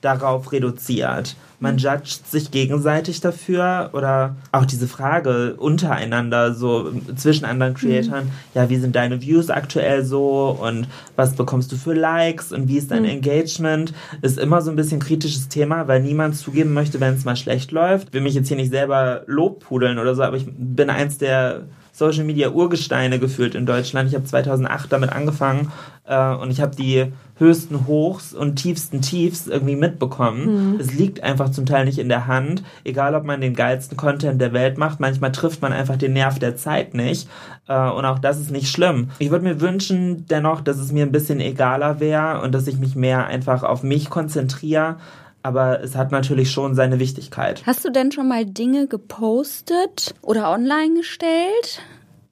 darauf reduziert. Man judgt sich gegenseitig dafür oder auch diese Frage untereinander, so zwischen anderen Creatoren, mhm. ja, wie sind deine Views aktuell so und was bekommst du für Likes und wie ist dein mhm. Engagement, ist immer so ein bisschen kritisches Thema, weil niemand zugeben möchte, wenn es mal schlecht läuft. Ich will mich jetzt hier nicht selber lobpudeln oder so, aber ich bin eins der Social Media Urgesteine gefühlt in Deutschland. Ich habe 2008 damit angefangen äh, und ich habe die höchsten Hochs und tiefsten Tiefs irgendwie mitbekommen. Mhm. Es liegt einfach zum Teil nicht in der Hand, egal ob man den geilsten Content der Welt macht. Manchmal trifft man einfach den Nerv der Zeit nicht äh, und auch das ist nicht schlimm. Ich würde mir wünschen dennoch, dass es mir ein bisschen egaler wäre und dass ich mich mehr einfach auf mich konzentriere aber es hat natürlich schon seine Wichtigkeit. Hast du denn schon mal Dinge gepostet oder online gestellt?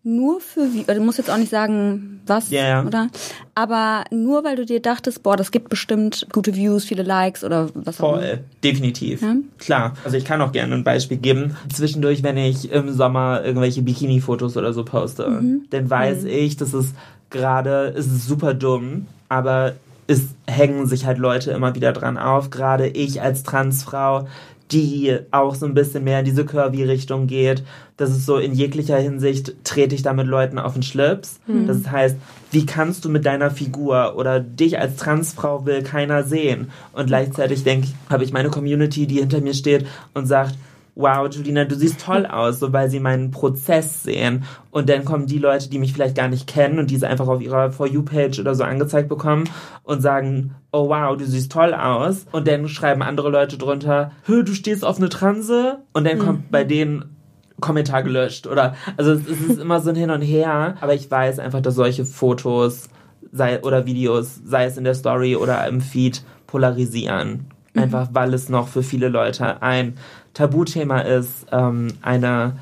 Nur für, also du musst jetzt auch nicht sagen, was, yeah. oder? Aber nur weil du dir dachtest, boah, das gibt bestimmt gute Views, viele Likes oder was Voll, auch immer. definitiv. Ja? Klar. Also ich kann auch gerne ein Beispiel geben. Zwischendurch, wenn ich im Sommer irgendwelche Bikini-Fotos oder so poste, mhm. dann weiß mhm. ich, dass es gerade, es ist super dumm, aber es hängen sich halt Leute immer wieder dran auf. Gerade ich als Transfrau, die auch so ein bisschen mehr in diese Curvy-Richtung geht. Das ist so in jeglicher Hinsicht trete ich da mit Leuten auf den Schlips. Mhm. Das heißt, wie kannst du mit deiner Figur oder dich als Transfrau will keiner sehen? Und gleichzeitig denke ich, habe ich meine Community, die hinter mir steht und sagt, wow, Julina, du siehst toll aus, so weil sie meinen Prozess sehen. Und dann kommen die Leute, die mich vielleicht gar nicht kennen und diese einfach auf ihrer For You-Page oder so angezeigt bekommen und sagen, oh wow, du siehst toll aus. Und dann schreiben andere Leute drunter, hö, du stehst auf eine Transe. Und dann kommt mhm. bei denen Kommentar gelöscht. Oder also es ist immer so ein Hin und Her. Aber ich weiß einfach, dass solche Fotos sei, oder Videos, sei es in der Story oder im Feed, polarisieren. Mhm. Einfach weil es noch für viele Leute ein Tabuthema ist, ähm, eine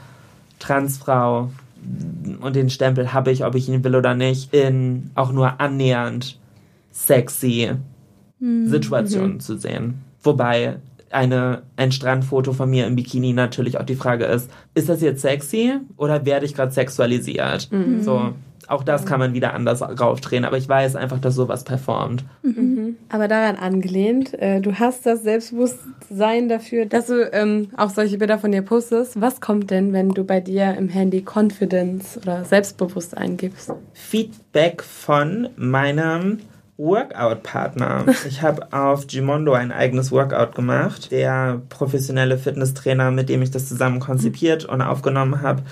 Transfrau und den Stempel habe ich, ob ich ihn will oder nicht, in auch nur annähernd sexy mhm. Situationen mhm. zu sehen. Wobei eine, ein Strandfoto von mir im Bikini natürlich auch die Frage ist, ist das jetzt sexy oder werde ich gerade sexualisiert? Mhm. So, auch das kann man wieder anders raufdrehen, aber ich weiß einfach, dass sowas performt. Mhm. Aber daran angelehnt, äh, du hast das Selbstbewusstsein dafür, dass du ähm, auch solche Bilder von dir postest. Was kommt denn, wenn du bei dir im Handy Confidence oder Selbstbewusst eingibst? Feedback von meinem Workout-Partner. Ich habe auf Gimondo ein eigenes Workout gemacht. Der professionelle Fitnesstrainer, mit dem ich das zusammen konzipiert und aufgenommen habe,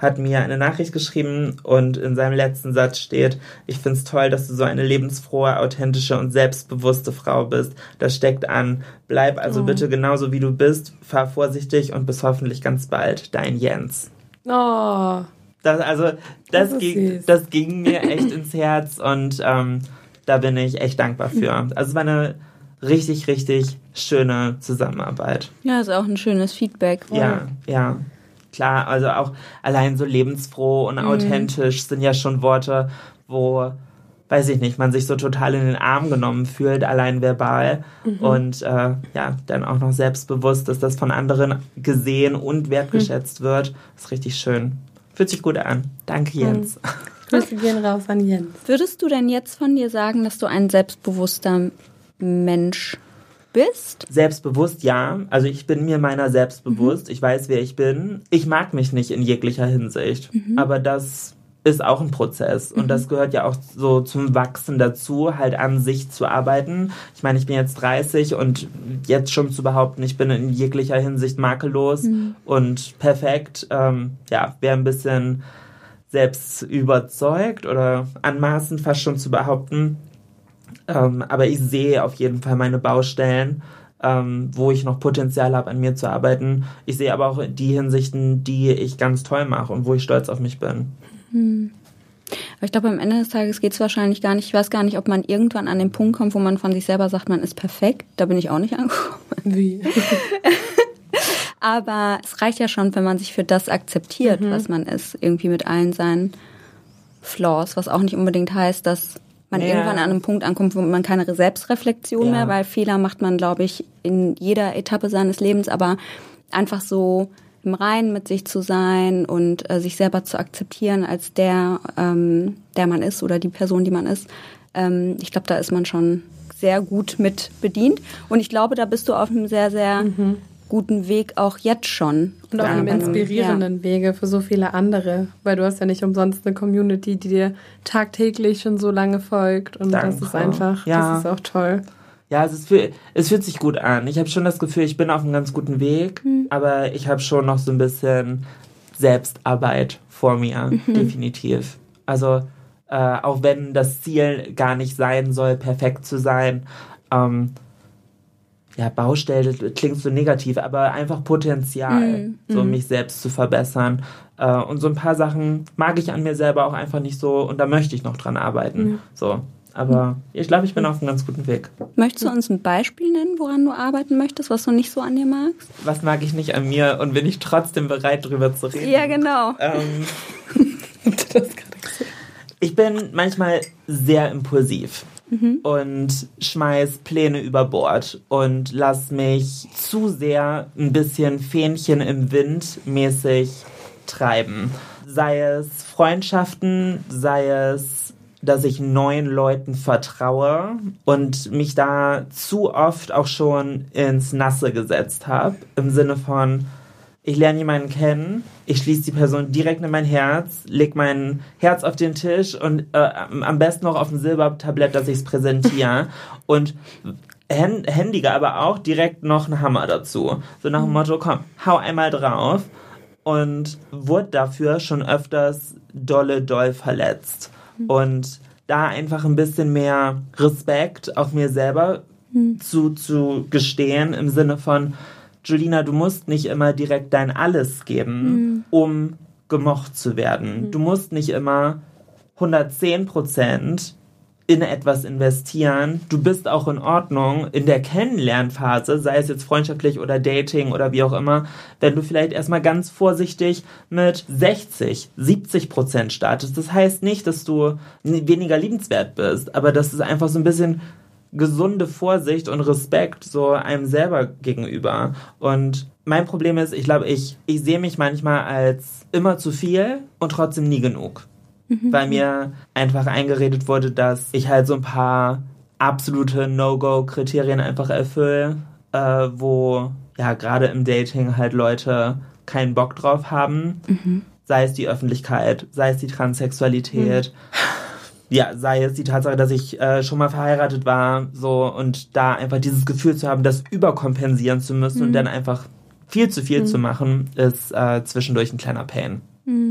hat mir eine Nachricht geschrieben und in seinem letzten Satz steht, ich finde es toll, dass du so eine lebensfrohe, authentische und selbstbewusste Frau bist. Das steckt an. Bleib also oh. bitte genauso wie du bist, fahr vorsichtig und bis hoffentlich ganz bald. Dein Jens. Oh. Das, also, das, das ging, das ging mir echt ins Herz und ähm, da bin ich echt dankbar für. Also es war eine richtig, richtig schöne Zusammenarbeit. Ja, ist auch ein schönes Feedback. Ja, ja klar, also auch allein so lebensfroh und mhm. authentisch sind ja schon Worte, wo, weiß ich nicht, man sich so total in den Arm genommen fühlt, allein verbal. Mhm. Und äh, ja, dann auch noch selbstbewusst, dass das von anderen gesehen und wertgeschätzt mhm. wird. ist richtig schön. Fühlt sich gut an. Danke, mhm. Jens. Grüße gehen raus an Jens. Würdest du denn jetzt von dir sagen, dass du ein selbstbewusster Mensch bist? Selbstbewusst, ja. Also ich bin mir meiner selbst bewusst. Mhm. Ich weiß, wer ich bin. Ich mag mich nicht in jeglicher Hinsicht. Mhm. Aber das ist auch ein Prozess und mhm. das gehört ja auch so zum Wachsen dazu, halt an sich zu arbeiten. Ich meine, ich bin jetzt 30 und jetzt schon zu behaupten, ich bin in jeglicher Hinsicht makellos mhm. und perfekt, ähm, ja, wäre ein bisschen selbst überzeugt oder anmaßend fast schon zu behaupten. Ähm, aber ich sehe auf jeden Fall meine Baustellen, ähm, wo ich noch Potenzial habe, an mir zu arbeiten. Ich sehe aber auch die Hinsichten, die ich ganz toll mache und wo ich stolz auf mich bin. Hm. Aber ich glaube, am Ende des Tages geht es wahrscheinlich gar nicht, ich weiß gar nicht, ob man irgendwann an den Punkt kommt, wo man von sich selber sagt, man ist perfekt. Da bin ich auch nicht angekommen. Wie? Aber es reicht ja schon, wenn man sich für das akzeptiert, Mhm. was man ist, irgendwie mit allen seinen Flaws, was auch nicht unbedingt heißt, dass man Ja. irgendwann an einem Punkt ankommt, wo man keine Selbstreflexion Ja. mehr, weil Fehler macht man, glaube ich, in jeder Etappe seines Lebens, aber einfach so im Reinen mit sich zu sein und äh, sich selber zu akzeptieren als der, ähm, der man ist oder die Person, die man ist. Ähm, ich glaube, da ist man schon sehr gut mit bedient. Und ich glaube, da bist du auf einem sehr, sehr guten Weg auch jetzt schon. Und auf Ja, einem inspirierenden Wege für so viele andere. Weil du hast ja nicht umsonst eine Community, die dir tagtäglich schon so lange folgt. Und das Danke. ist einfach, Ja. das ist auch toll. Ja, es, ist für, es fühlt sich gut an. Ich habe schon das Gefühl, ich bin auf einem ganz guten Weg, aber ich habe schon noch so ein bisschen Selbstarbeit vor mir, definitiv. Also äh, auch wenn das Ziel gar nicht sein soll, perfekt zu sein, ähm, ja, Baustelle klingt so negativ, aber einfach Potenzial, so mich selbst zu verbessern. Äh, und so ein paar Sachen mag ich an mir selber auch einfach nicht so und da möchte ich noch dran arbeiten. So. Aber ich glaube, ich bin auf einem ganz guten Weg. Möchtest du uns ein Beispiel nennen, woran du arbeiten möchtest, was du nicht so an dir magst? Was mag ich nicht an mir und bin ich trotzdem bereit, drüber zu reden? Ja, genau. Ähm, ich bin manchmal sehr impulsiv und schmeiß Pläne über Bord und lass mich zu sehr ein bisschen Fähnchen im Wind mäßig treiben. Sei es Freundschaften, sei es, dass ich neuen Leuten vertraue und mich da zu oft auch schon ins Nasse gesetzt habe. Im Sinne von, ich lerne jemanden kennen, ich schließe die Person direkt in mein Herz, leg mein Herz auf den Tisch und äh, am besten noch auf ein Silbertablett, dass ich es präsentiere. Und hän- händige aber auch direkt noch einen Hammer dazu. So nach dem Motto, komm, hau einmal drauf. Und wurde dafür schon öfters dolle doll verletzt. Und da einfach ein bisschen mehr Respekt auch mir selber zu, zu gestehen im Sinne von, Julina, du musst nicht immer direkt dein Alles geben, um gemocht zu werden. Du musst nicht immer 110 Prozent in etwas investieren. Du bist auch in Ordnung in der Kennenlernphase, sei es jetzt freundschaftlich oder Dating oder wie auch immer, wenn du vielleicht erstmal ganz vorsichtig mit 60, 70 Prozent startest. Das heißt nicht, dass du weniger liebenswert bist, aber das ist einfach so ein bisschen gesunde Vorsicht und Respekt so einem selber gegenüber. Und mein Problem ist, ich glaube, ich, ich sehe mich manchmal als immer zu viel und trotzdem nie genug weil mir einfach eingeredet wurde, dass ich halt so ein paar absolute No-Go-Kriterien einfach erfülle, äh, wo ja gerade im Dating halt Leute keinen Bock drauf haben. Sei es die Öffentlichkeit, sei es die Transsexualität. Ja, sei es die Tatsache, dass ich äh, schon mal verheiratet war, so und da einfach dieses Gefühl zu haben, das überkompensieren zu müssen und dann einfach viel zu viel zu machen, ist äh, zwischendurch ein kleiner Pain.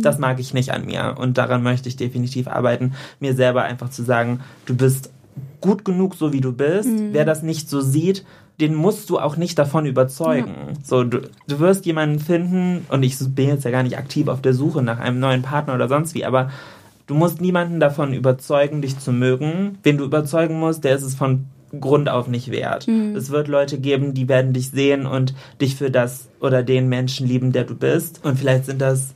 Das mag ich nicht an mir und daran möchte ich definitiv arbeiten, mir selber einfach zu sagen, du bist gut genug, so wie du bist. Wer das nicht so sieht, den musst du auch nicht davon überzeugen. So, du, du wirst jemanden finden und ich bin jetzt ja gar nicht aktiv auf der Suche nach einem neuen Partner oder sonst wie, aber du musst niemanden davon überzeugen, dich zu mögen. Wen du überzeugen musst, der ist es von Grund auf nicht wert. Es wird Leute geben, die werden dich sehen und dich für das oder den Menschen lieben, der du bist. Und vielleicht sind das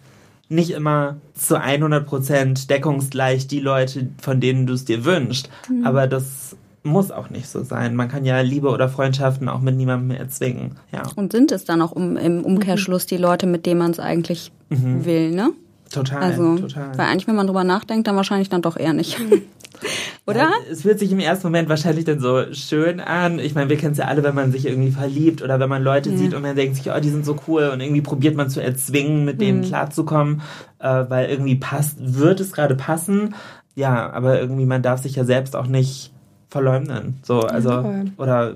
nicht immer zu 100% deckungsgleich die Leute, von denen du es dir wünschst. Aber das muss auch nicht so sein. Man kann ja Liebe oder Freundschaften auch mit niemandem erzwingen. Ja, Und sind es dann auch um, im Umkehrschluss die Leute, mit denen man es eigentlich will, ne? Total. Also, total. weil eigentlich, wenn man drüber nachdenkt, dann wahrscheinlich dann doch eher nicht. Oder? Ja, es fühlt sich im ersten Moment wahrscheinlich dann so schön an. Ich meine, wir kennen es ja alle, wenn man sich irgendwie verliebt oder wenn man Leute sieht und man denkt sich, oh, die sind so cool und irgendwie probiert man zu erzwingen, mit denen klarzukommen, äh, weil irgendwie passt, wird es gerade passen. Ja, aber irgendwie man darf sich ja selbst auch nicht verleumden. So, also, voll. oder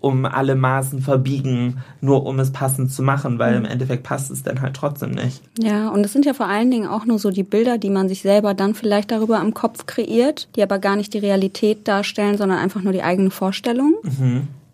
um alle Maßen verbiegen, nur um es passend zu machen, weil im Endeffekt passt es dann halt trotzdem nicht. Ja, und es sind ja vor allen Dingen auch nur so die Bilder, die man sich selber dann vielleicht darüber im Kopf kreiert, die aber gar nicht die Realität darstellen, sondern einfach nur die eigene Vorstellung,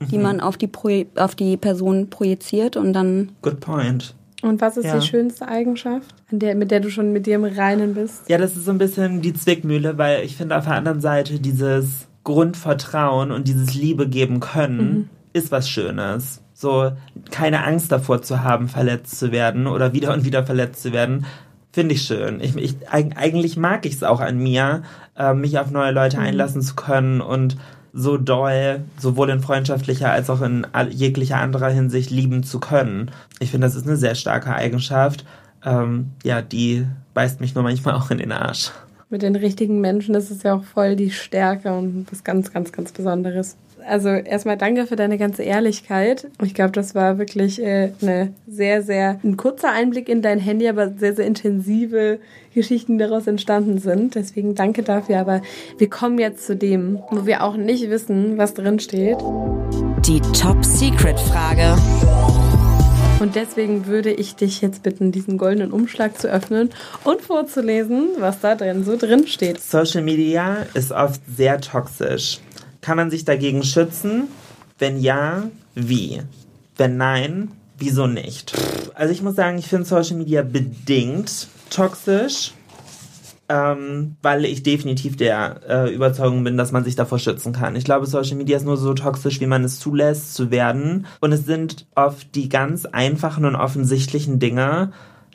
die man auf die, Proje auf die Person projiziert und dann Good point. Und was ist Ja. die schönste Eigenschaft, an der, mit der du schon mit dir im Reinen bist? Ja, das ist so ein bisschen die Zwickmühle, weil ich finde auf der anderen Seite dieses Grundvertrauen und dieses Liebe geben können ist was Schönes. so keine Angst davor zu haben, verletzt zu werden oder wieder und wieder verletzt zu werden, finde ich schön. Ich, ich, eigentlich mag ich es auch an mir, äh, mich auf neue Leute mhm. einlassen zu können und so doll, sowohl in freundschaftlicher als auch in jeglicher anderer Hinsicht lieben zu können. Ich finde, das ist eine sehr starke Eigenschaft. Ähm, ja, die beißt mich nur manchmal auch in den Arsch. Mit den richtigen Menschen ist es ja auch voll die Stärke und was ganz, ganz, ganz Besonderes also erstmal danke für deine ganze Ehrlichkeit. Ich glaube, das war wirklich äh, eine sehr, sehr, ein kurzer Einblick in dein Handy, aber sehr, sehr intensive Geschichten, daraus entstanden sind. Deswegen danke dafür. Aber wir kommen jetzt zu dem, wo wir auch nicht wissen, was drin steht. Die Top-Secret-Frage. Und deswegen würde ich dich jetzt bitten, diesen goldenen Umschlag zu öffnen und vorzulesen, was da drin so drin steht. Social Media ist oft sehr toxisch. Kann man sich dagegen schützen? Wenn ja, wie? Wenn nein, wieso nicht? Also ich muss sagen, ich finde Social Media bedingt toxisch, ähm, weil ich definitiv der äh, Überzeugung bin, dass man sich davor schützen kann. Ich glaube, Social Media ist nur so toxisch, wie man es zulässt zu werden. Und es sind oft die ganz einfachen und offensichtlichen Dinge,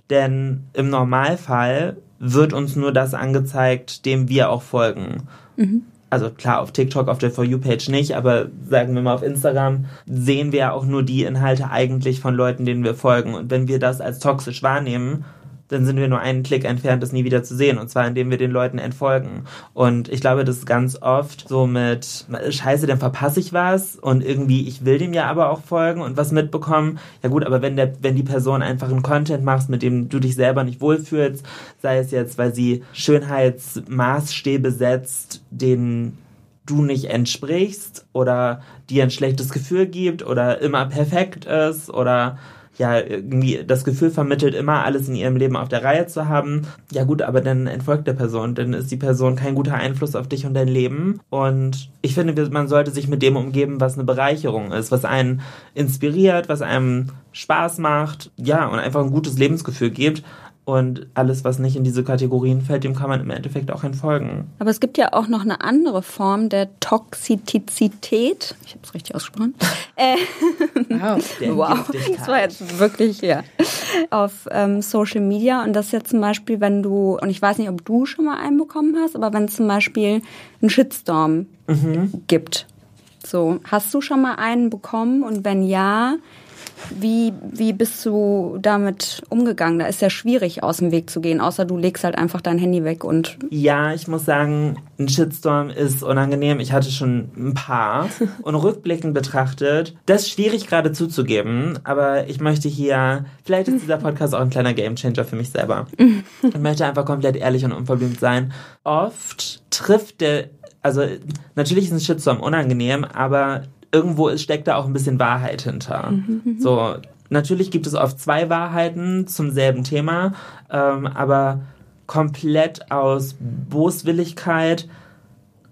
denn im Normalfall wird uns nur das angezeigt, dem wir auch folgen. Mhm also klar, auf TikTok, auf der For You-Page nicht, aber sagen wir mal auf Instagram, sehen wir ja auch nur die Inhalte eigentlich von Leuten, denen wir folgen. Und wenn wir das als toxisch wahrnehmen, dann sind wir nur einen Klick entfernt, das nie wieder zu sehen. Und zwar, indem wir den Leuten entfolgen. Und ich glaube, das ist ganz oft so mit, scheiße, dann verpasse ich was und irgendwie, ich will dem ja aber auch folgen und was mitbekommen. Ja gut, aber wenn der, wenn die Person einfach einen Content machst, mit dem du dich selber nicht wohlfühlst, sei es jetzt, weil sie Schönheitsmaßstäbe setzt, den du nicht entsprichst oder dir ein schlechtes Gefühl gibt oder immer perfekt ist oder ja irgendwie das Gefühl vermittelt, immer alles in ihrem Leben auf der Reihe zu haben. Ja gut, aber dann entfolgt der Person, dann ist die Person kein guter Einfluss auf dich und dein Leben. Und ich finde, man sollte sich mit dem umgeben, was eine Bereicherung ist, was einen inspiriert, was einem Spaß macht, ja, und einfach ein gutes Lebensgefühl gibt. Und alles, was nicht in diese Kategorien fällt, dem kann man im Endeffekt auch entfolgen. Aber es gibt ja auch noch eine andere Form der Toxizität. Ich habe es richtig ausgesprochen. Äh, wow, wow. das war jetzt wirklich ja auf ähm, Social Media und das ist jetzt zum Beispiel, wenn du und ich weiß nicht, ob du schon mal einen bekommen hast, aber wenn es zum Beispiel einen Shitstorm mhm. gibt, so hast du schon mal einen bekommen und wenn ja, wie, wie bist du damit umgegangen? Da ist ja schwierig, aus dem Weg zu gehen, außer du legst halt einfach dein Handy weg und. Ja, ich muss sagen, ein Shitstorm ist unangenehm. Ich hatte schon ein paar. und rückblickend betrachtet, das ist schwierig gerade zuzugeben, aber ich möchte hier, vielleicht ist dieser Podcast auch ein kleiner Gamechanger für mich selber. ich möchte einfach komplett ehrlich und unverblümt sein. Oft trifft der also natürlich ist ein Shitstorm unangenehm, aber irgendwo ist, steckt da auch ein bisschen Wahrheit hinter. Mhm, mhm. So, natürlich gibt es oft zwei Wahrheiten zum selben Thema, ähm, aber komplett aus Boswilligkeit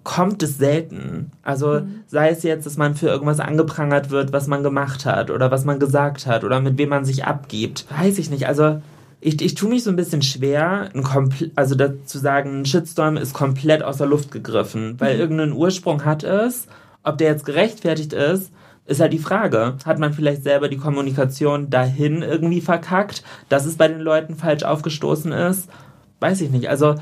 kommt es selten. Also mhm. sei es jetzt, dass man für irgendwas angeprangert wird, was man gemacht hat oder was man gesagt hat oder mit wem man sich abgibt. Weiß ich nicht. Also ich, ich tue mich so ein bisschen schwer, ein also dazu sagen, ein Shitstorm ist komplett aus der Luft gegriffen, weil mhm. irgendeinen Ursprung hat es ob der jetzt gerechtfertigt ist, ist halt die Frage. Hat man vielleicht selber die Kommunikation dahin irgendwie verkackt, dass es bei den Leuten falsch aufgestoßen ist? Weiß ich nicht. Also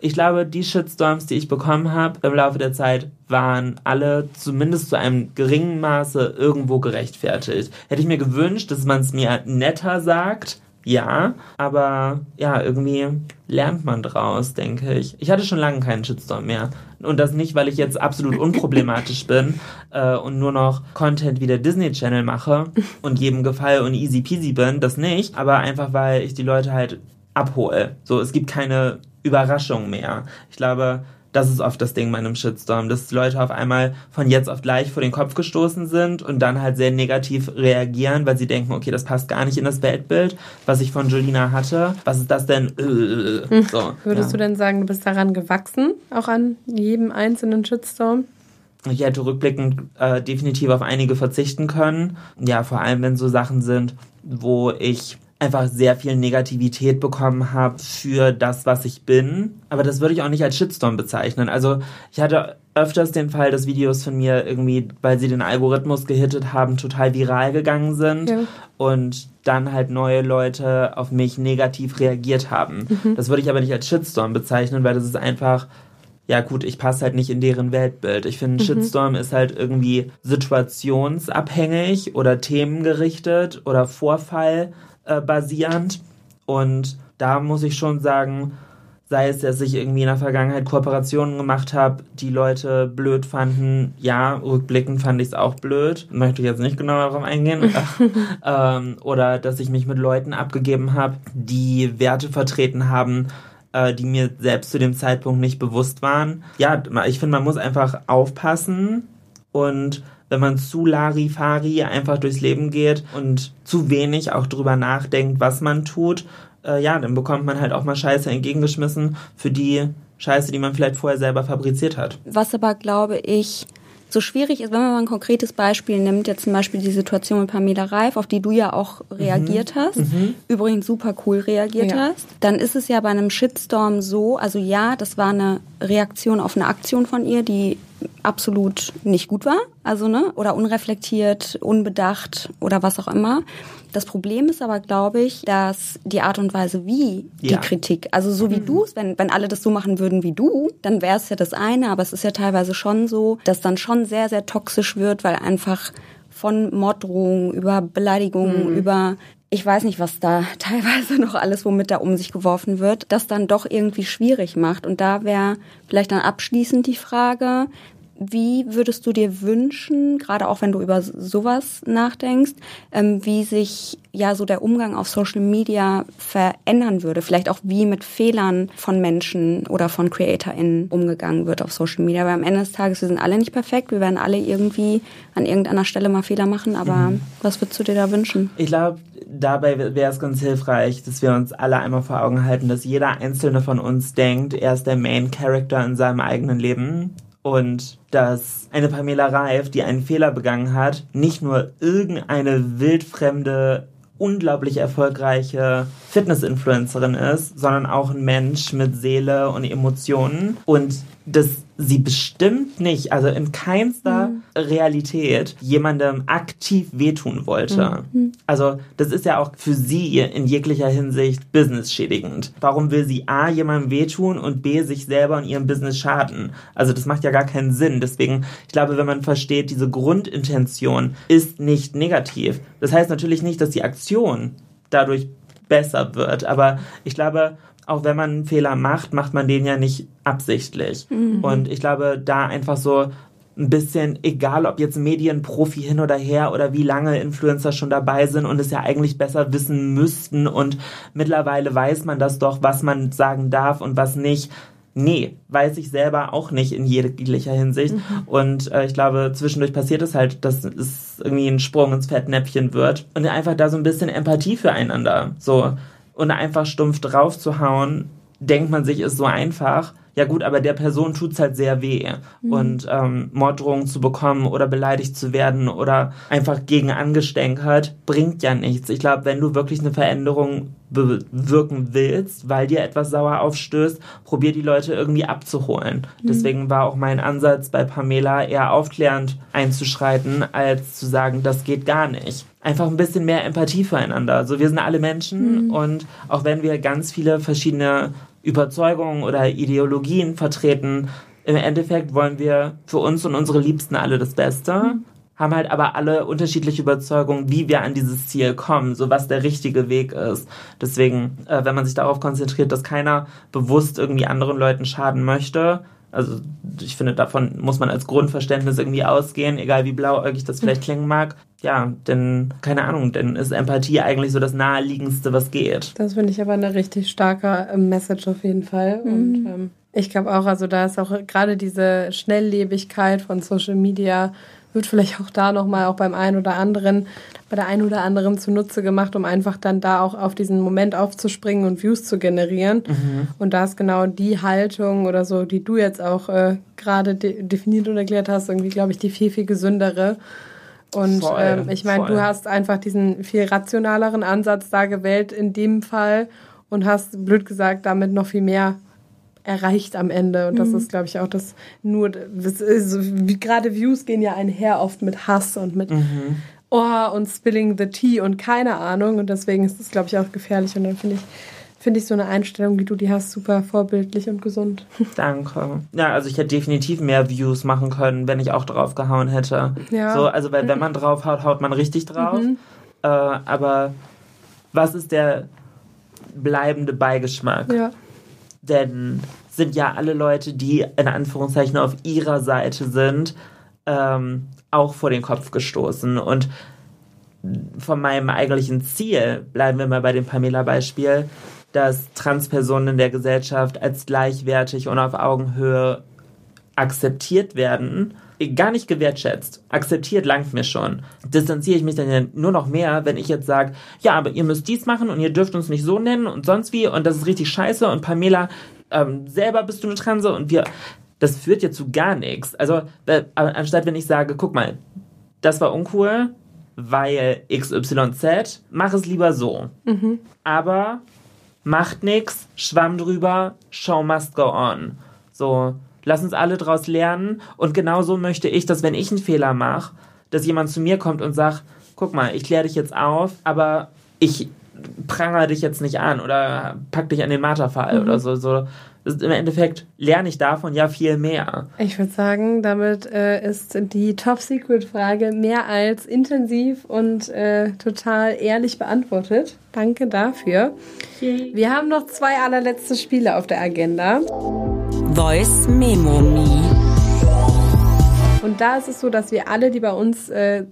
ich glaube, die Shitstorms, die ich bekommen habe im Laufe der Zeit, waren alle zumindest zu einem geringen Maße irgendwo gerechtfertigt. Hätte ich mir gewünscht, dass man es mir netter sagt, ja, aber ja, irgendwie lernt man draus, denke ich. Ich hatte schon lange keinen Shitstorm mehr. Und das nicht, weil ich jetzt absolut unproblematisch bin äh, und nur noch Content wie der Disney Channel mache und jedem gefall und easy peasy bin, das nicht, aber einfach, weil ich die Leute halt abhole. So, es gibt keine Überraschung mehr. Ich glaube, das ist oft das Ding bei einem Shitstorm, dass Leute auf einmal von jetzt auf gleich vor den Kopf gestoßen sind und dann halt sehr negativ reagieren, weil sie denken, okay, das passt gar nicht in das Weltbild, was ich von Jolina hatte. Was ist das denn? Hm. So, Würdest ja. du denn sagen, du bist daran gewachsen, auch an jedem einzelnen Shitstorm? Ich hätte rückblickend äh, definitiv auf einige verzichten können. Ja, vor allem wenn so Sachen sind, wo ich einfach sehr viel Negativität bekommen habe für das, was ich bin. Aber das würde ich auch nicht als Shitstorm bezeichnen. Also ich hatte öfters den Fall, dass Videos von mir irgendwie, weil sie den Algorithmus gehittet haben, total viral gegangen sind ja. und dann halt neue Leute auf mich negativ reagiert haben. Mhm. Das würde ich aber nicht als Shitstorm bezeichnen, weil das ist einfach ja gut, ich passe halt nicht in deren Weltbild. Ich finde, mhm. Shitstorm ist halt irgendwie situationsabhängig oder themengerichtet oder vorfallbasierend. Und da muss ich schon sagen, sei es, dass ich irgendwie in der Vergangenheit Kooperationen gemacht habe, die Leute blöd fanden. Ja, rückblickend fand ich es auch blöd. Möchte ich jetzt nicht genauer darauf eingehen. ähm, oder dass ich mich mit Leuten abgegeben habe, die Werte vertreten haben, äh, die mir selbst zu dem Zeitpunkt nicht bewusst waren. Ja, ich finde, man muss einfach aufpassen und wenn man zu Larifari einfach durchs Leben geht und zu wenig auch drüber nachdenkt, was man tut, äh, ja, dann bekommt man halt auch mal Scheiße entgegengeschmissen für die Scheiße, die man vielleicht vorher selber fabriziert hat. Was aber, glaube ich, so schwierig ist, wenn man mal ein konkretes Beispiel nimmt, jetzt zum Beispiel die Situation mit Pamela Reif, auf die du ja auch reagiert mhm. hast, mhm. übrigens super cool reagiert ja. hast, dann ist es ja bei einem Shitstorm so, also ja, das war eine Reaktion auf eine Aktion von ihr, die absolut nicht gut war, also ne, oder unreflektiert, unbedacht oder was auch immer. Das Problem ist aber, glaube ich, dass die Art und Weise, wie die ja. Kritik, also so wie mhm. du es, wenn, wenn alle das so machen würden wie du, dann wäre es ja das eine, aber es ist ja teilweise schon so, dass dann schon sehr, sehr toxisch wird, weil einfach von Morddrohungen über Beleidigungen, mhm. über ich weiß nicht, was da teilweise noch alles, womit da um sich geworfen wird, das dann doch irgendwie schwierig macht. Und da wäre vielleicht dann abschließend die Frage, wie würdest du dir wünschen, gerade auch wenn du über sowas nachdenkst, ähm, wie sich ja so der Umgang auf Social Media verändern würde? Vielleicht auch wie mit Fehlern von Menschen oder von CreatorInnen umgegangen wird auf Social Media. Weil am Ende des Tages, wir sind alle nicht perfekt, wir werden alle irgendwie an irgendeiner Stelle mal Fehler machen, aber mhm. was würdest du dir da wünschen? Ich glaube, dabei wäre es ganz hilfreich, dass wir uns alle einmal vor Augen halten, dass jeder einzelne von uns denkt, er ist der Main Character in seinem eigenen Leben und dass eine Pamela Reif, die einen Fehler begangen hat, nicht nur irgendeine wildfremde, unglaublich erfolgreiche Fitness-Influencerin ist, sondern auch ein Mensch mit Seele und Emotionen und dass sie bestimmt nicht, also in keinster mhm. Realität jemandem aktiv wehtun wollte. Mhm. Also das ist ja auch für sie in jeglicher Hinsicht business-schädigend. Warum will sie A jemandem wehtun und B sich selber und ihrem Business schaden? Also das macht ja gar keinen Sinn. Deswegen, ich glaube, wenn man versteht, diese Grundintention ist nicht negativ. Das heißt natürlich nicht, dass die Aktion dadurch besser wird. Aber ich glaube, auch wenn man einen Fehler macht, macht man den ja nicht absichtlich. Mhm. Und ich glaube, da einfach so ein bisschen, egal ob jetzt Medienprofi hin oder her oder wie lange Influencer schon dabei sind und es ja eigentlich besser wissen müssten und mittlerweile weiß man das doch, was man sagen darf und was nicht. Nee, weiß ich selber auch nicht in jeglicher Hinsicht. Mhm. Und äh, ich glaube, zwischendurch passiert es halt, dass es irgendwie ein Sprung ins Fettnäpfchen wird. Und einfach da so ein bisschen Empathie füreinander. So, und einfach stumpf draufzuhauen, denkt man sich, ist so einfach. Ja gut, aber der Person tut's halt sehr weh. Mhm. Und ähm, Morddrohungen zu bekommen oder beleidigt zu werden oder einfach gegen angestänkert, bringt ja nichts. Ich glaube, wenn du wirklich eine Veränderung bewirken willst, weil dir etwas sauer aufstößt, probier die Leute irgendwie abzuholen. Mhm. Deswegen war auch mein Ansatz bei Pamela eher aufklärend einzuschreiten, als zu sagen, das geht gar nicht einfach ein bisschen mehr Empathie füreinander. Also wir sind alle Menschen mhm. und auch wenn wir ganz viele verschiedene Überzeugungen oder Ideologien vertreten, im Endeffekt wollen wir für uns und unsere Liebsten alle das Beste, haben halt aber alle unterschiedliche Überzeugungen, wie wir an dieses Ziel kommen, so was der richtige Weg ist. Deswegen, äh, wenn man sich darauf konzentriert, dass keiner bewusst irgendwie anderen Leuten schaden möchte, also ich finde, davon muss man als Grundverständnis irgendwie ausgehen, egal wie blauäugig das vielleicht klingen mag. Ja, denn, keine Ahnung, denn ist Empathie eigentlich so das Naheliegendste, was geht. Das finde ich aber eine richtig starke ähm, Message auf jeden Fall. Mhm. Und ähm, ich glaube auch, also da ist auch gerade diese Schnelllebigkeit von Social Media wird vielleicht auch da nochmal auch beim einen oder anderen, bei der einen oder anderen zunutze gemacht, um einfach dann da auch auf diesen Moment aufzuspringen und Views zu generieren. Mhm. Und da ist genau die Haltung oder so, die du jetzt auch äh, gerade de definiert und erklärt hast, irgendwie, glaube ich, die viel, viel gesündere. Und Voll, ähm, ich meine, du hast einfach diesen viel rationaleren Ansatz da gewählt in dem Fall und hast, blöd gesagt, damit noch viel mehr erreicht am Ende. Und das ist, glaube ich, auch das nur, das ist, wie gerade Views gehen ja einher oft mit Hass und mit Oh und Spilling the Tea und keine Ahnung. Und deswegen ist das, glaube ich, auch gefährlich. Und dann finde ich, finde ich so eine Einstellung, wie du die hast, super vorbildlich und gesund. Danke. Ja, also ich hätte definitiv mehr Views machen können, wenn ich auch drauf gehauen hätte. Ja. So, also weil wenn man drauf haut, haut man richtig drauf. Äh, aber was ist der bleibende Beigeschmack? Ja. Denn sind ja alle Leute, die in Anführungszeichen auf ihrer Seite sind, ähm, auch vor den Kopf gestoßen. Und von meinem eigentlichen Ziel, bleiben wir mal bei dem Pamela-Beispiel, dass Transpersonen in der Gesellschaft als gleichwertig und auf Augenhöhe akzeptiert werden, gar nicht gewertschätzt. Akzeptiert langt mir schon. Distanziere ich mich dann ja nur noch mehr, wenn ich jetzt sage, ja, aber ihr müsst dies machen und ihr dürft uns nicht so nennen und sonst wie und das ist richtig scheiße und Pamela, ähm, selber bist du eine Transe und wir, das führt ja zu gar nichts. Also, äh, anstatt wenn ich sage, guck mal, das war uncool, weil XYZ, mach es lieber so. Aber macht nix, schwamm drüber, show must go on. So, lass uns alle draus lernen. Und genauso möchte ich, dass wenn ich einen Fehler mache, dass jemand zu mir kommt und sagt, guck mal, ich kläre dich jetzt auf, aber ich prangere dich jetzt nicht an oder pack dich an den Marterpfahl oder so. so. Das ist Im Endeffekt lerne ich davon ja viel mehr. Ich würde sagen, damit äh, ist die Top-Secret-Frage mehr als intensiv und äh, total ehrlich beantwortet. Danke dafür. Wir haben noch zwei allerletzte Spiele auf der Agenda. Voice Memo Me. Und da ist es so, dass wir alle, die bei uns äh,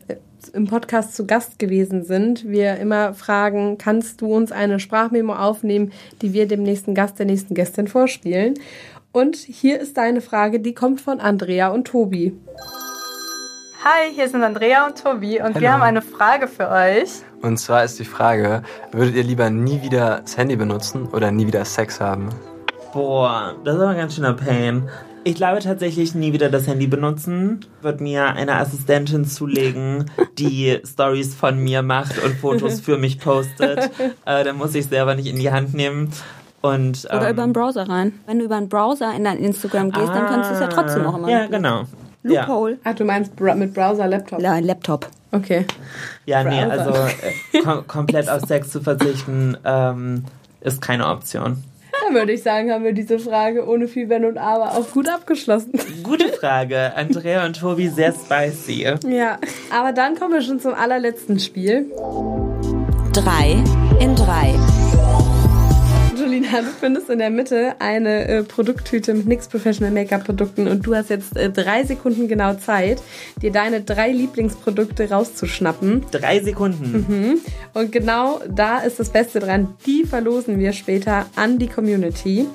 im Podcast zu Gast gewesen sind, wir immer fragen, kannst du uns eine Sprachmemo aufnehmen, die wir dem nächsten Gast, der nächsten Gästin vorspielen? Und hier ist deine Frage, die kommt von Andrea und Tobi. Hi, hier sind Andrea und Tobi und wir Hallo. haben eine Frage für euch. Und zwar ist die Frage, würdet ihr lieber nie wieder das Handy benutzen oder nie wieder Sex haben? Boah, das ist aber ein ganz schöner Pain. Ich glaube tatsächlich nie wieder das Handy benutzen. Wird mir eine Assistentin zulegen, die Stories von mir macht und Fotos für mich postet. Äh, dann muss ich selber nicht in die Hand nehmen. Und, Oder ähm, über einen Browser rein. Wenn du über einen Browser in dein Instagram gehst, dann kannst du es ja trotzdem noch immer. Ah, Ja, genau. Ja. Loophole. Ach, du meinst mit Browser, Laptop? Ja, ein Laptop. Okay. Ja, nee, Browser. also äh, kom komplett auf Sex zu verzichten, ähm, ist keine Option. Dann würde ich sagen, haben wir diese Frage ohne viel Wenn und Aber auch gut abgeschlossen. Gute Frage. Andrea und Tobi, sehr spicy. Ja, aber dann kommen wir schon zum allerletzten Spiel. Drei in drei. Julina, du findest in der Mitte eine äh, Produkttüte mit NYX Professional Make-up Produkten und du hast jetzt äh, drei Sekunden genau Zeit, dir deine drei Lieblingsprodukte rauszuschnappen. Drei Sekunden. Und genau da ist das Beste dran. Die verlosen wir später an die Community.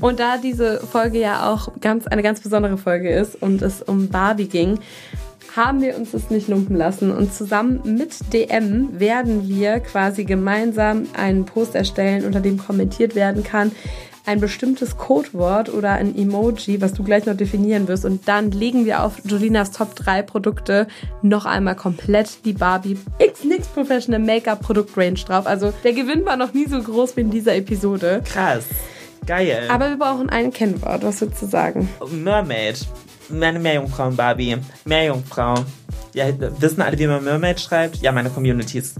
Und da diese Folge ja auch ganz, eine ganz besondere Folge ist und es um Barbie ging, haben wir uns das nicht lumpen lassen. Und zusammen mit DM werden wir quasi gemeinsam einen Post erstellen, unter dem kommentiert werden kann, ein bestimmtes Codewort oder ein Emoji, was du gleich noch definieren wirst. Und dann legen wir auf Jolinas Top 3 Produkte noch einmal komplett die Barbie X NYX Professional Make-up Produktrange drauf. Also der Gewinn war noch nie so groß wie in dieser Episode. Krass. Geil. Aber wir brauchen ein Kennwort. Was würdest du sagen? Mermaid. Meine Meerjungfrauen-Barbie. Meerjungfrau. Ja, wissen alle, wie man Mermaid schreibt? Ja, meine Community ist,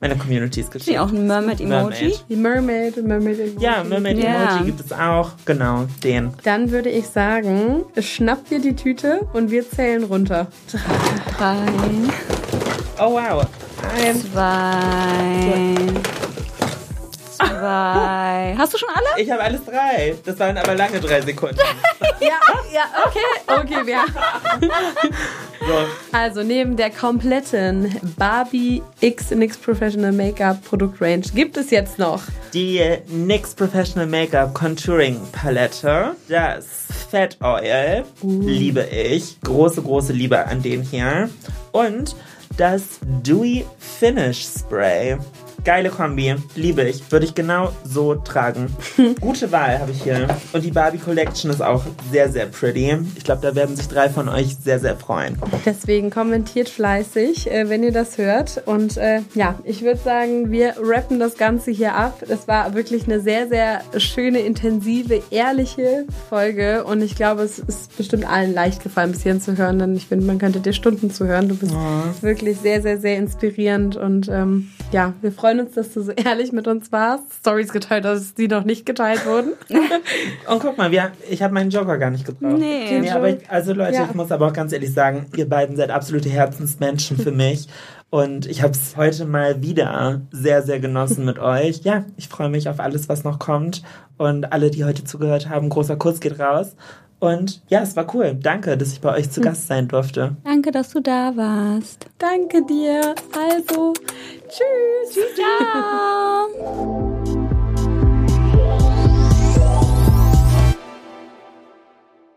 meine Community ist Ist geschrieben. auch ein Mermaid-Emoji? Mermaid. Die Mermaid, Mermaid Emoji. Ja, Mermaid-Emoji Ja. gibt es auch. Genau, den. Dann würde ich sagen, schnapp dir die Tüte und wir zählen runter. Drei, Oh, wow. Eins. zwei, zwei. Hast du schon alle? Ich habe alles drei. Das waren aber lange drei Sekunden. Ja, ja, okay. Okay, wir. So. Also neben der kompletten Barbie X NYX Professional Make-up Produktrange gibt es jetzt noch Die NYX Professional Makeup Contouring Palette. Das Fat Oil liebe ich. Große, große Liebe an den hier. Und das Dewy Finish Spray. Geile Kombi. Liebe ich. Würde ich genau so tragen. Gute Wahl habe ich hier. Und die Barbie Collection ist auch sehr, sehr pretty. Ich glaube, da werden sich drei von euch sehr, sehr freuen. Deswegen kommentiert fleißig, äh, wenn ihr das hört. Und äh, ja, ich würde sagen, wir rappen das Ganze hier ab. Es war wirklich eine sehr, sehr schöne, intensive, ehrliche Folge. Und ich glaube, es ist bestimmt allen leicht gefallen, bis hierhin zu hören. Denn ich finde, man könnte dir Stunden zuhören. Du bist Oh. wirklich sehr, sehr, sehr inspirierend. Und ähm, ja, wir freuen uns, dass du so ehrlich mit uns warst. Stories geteilt hast, die noch nicht geteilt wurden. Und guck mal, wir, ich habe meinen Joker gar nicht gebraucht. Nee. Nee, aber ich, also Leute, Ja. ich muss aber auch ganz ehrlich sagen, ihr beiden seid absolute Herzensmenschen für mich. Und ich habe es heute mal wieder sehr, sehr genossen mit euch. Ja, ich freue mich auf alles, was noch kommt. Und alle, die heute zugehört haben, großer Kuss geht raus. Und ja, es war cool. Danke, dass ich bei euch zu Gast sein durfte. Danke, dass du da warst. Danke dir. Also, tschüss. Ciao.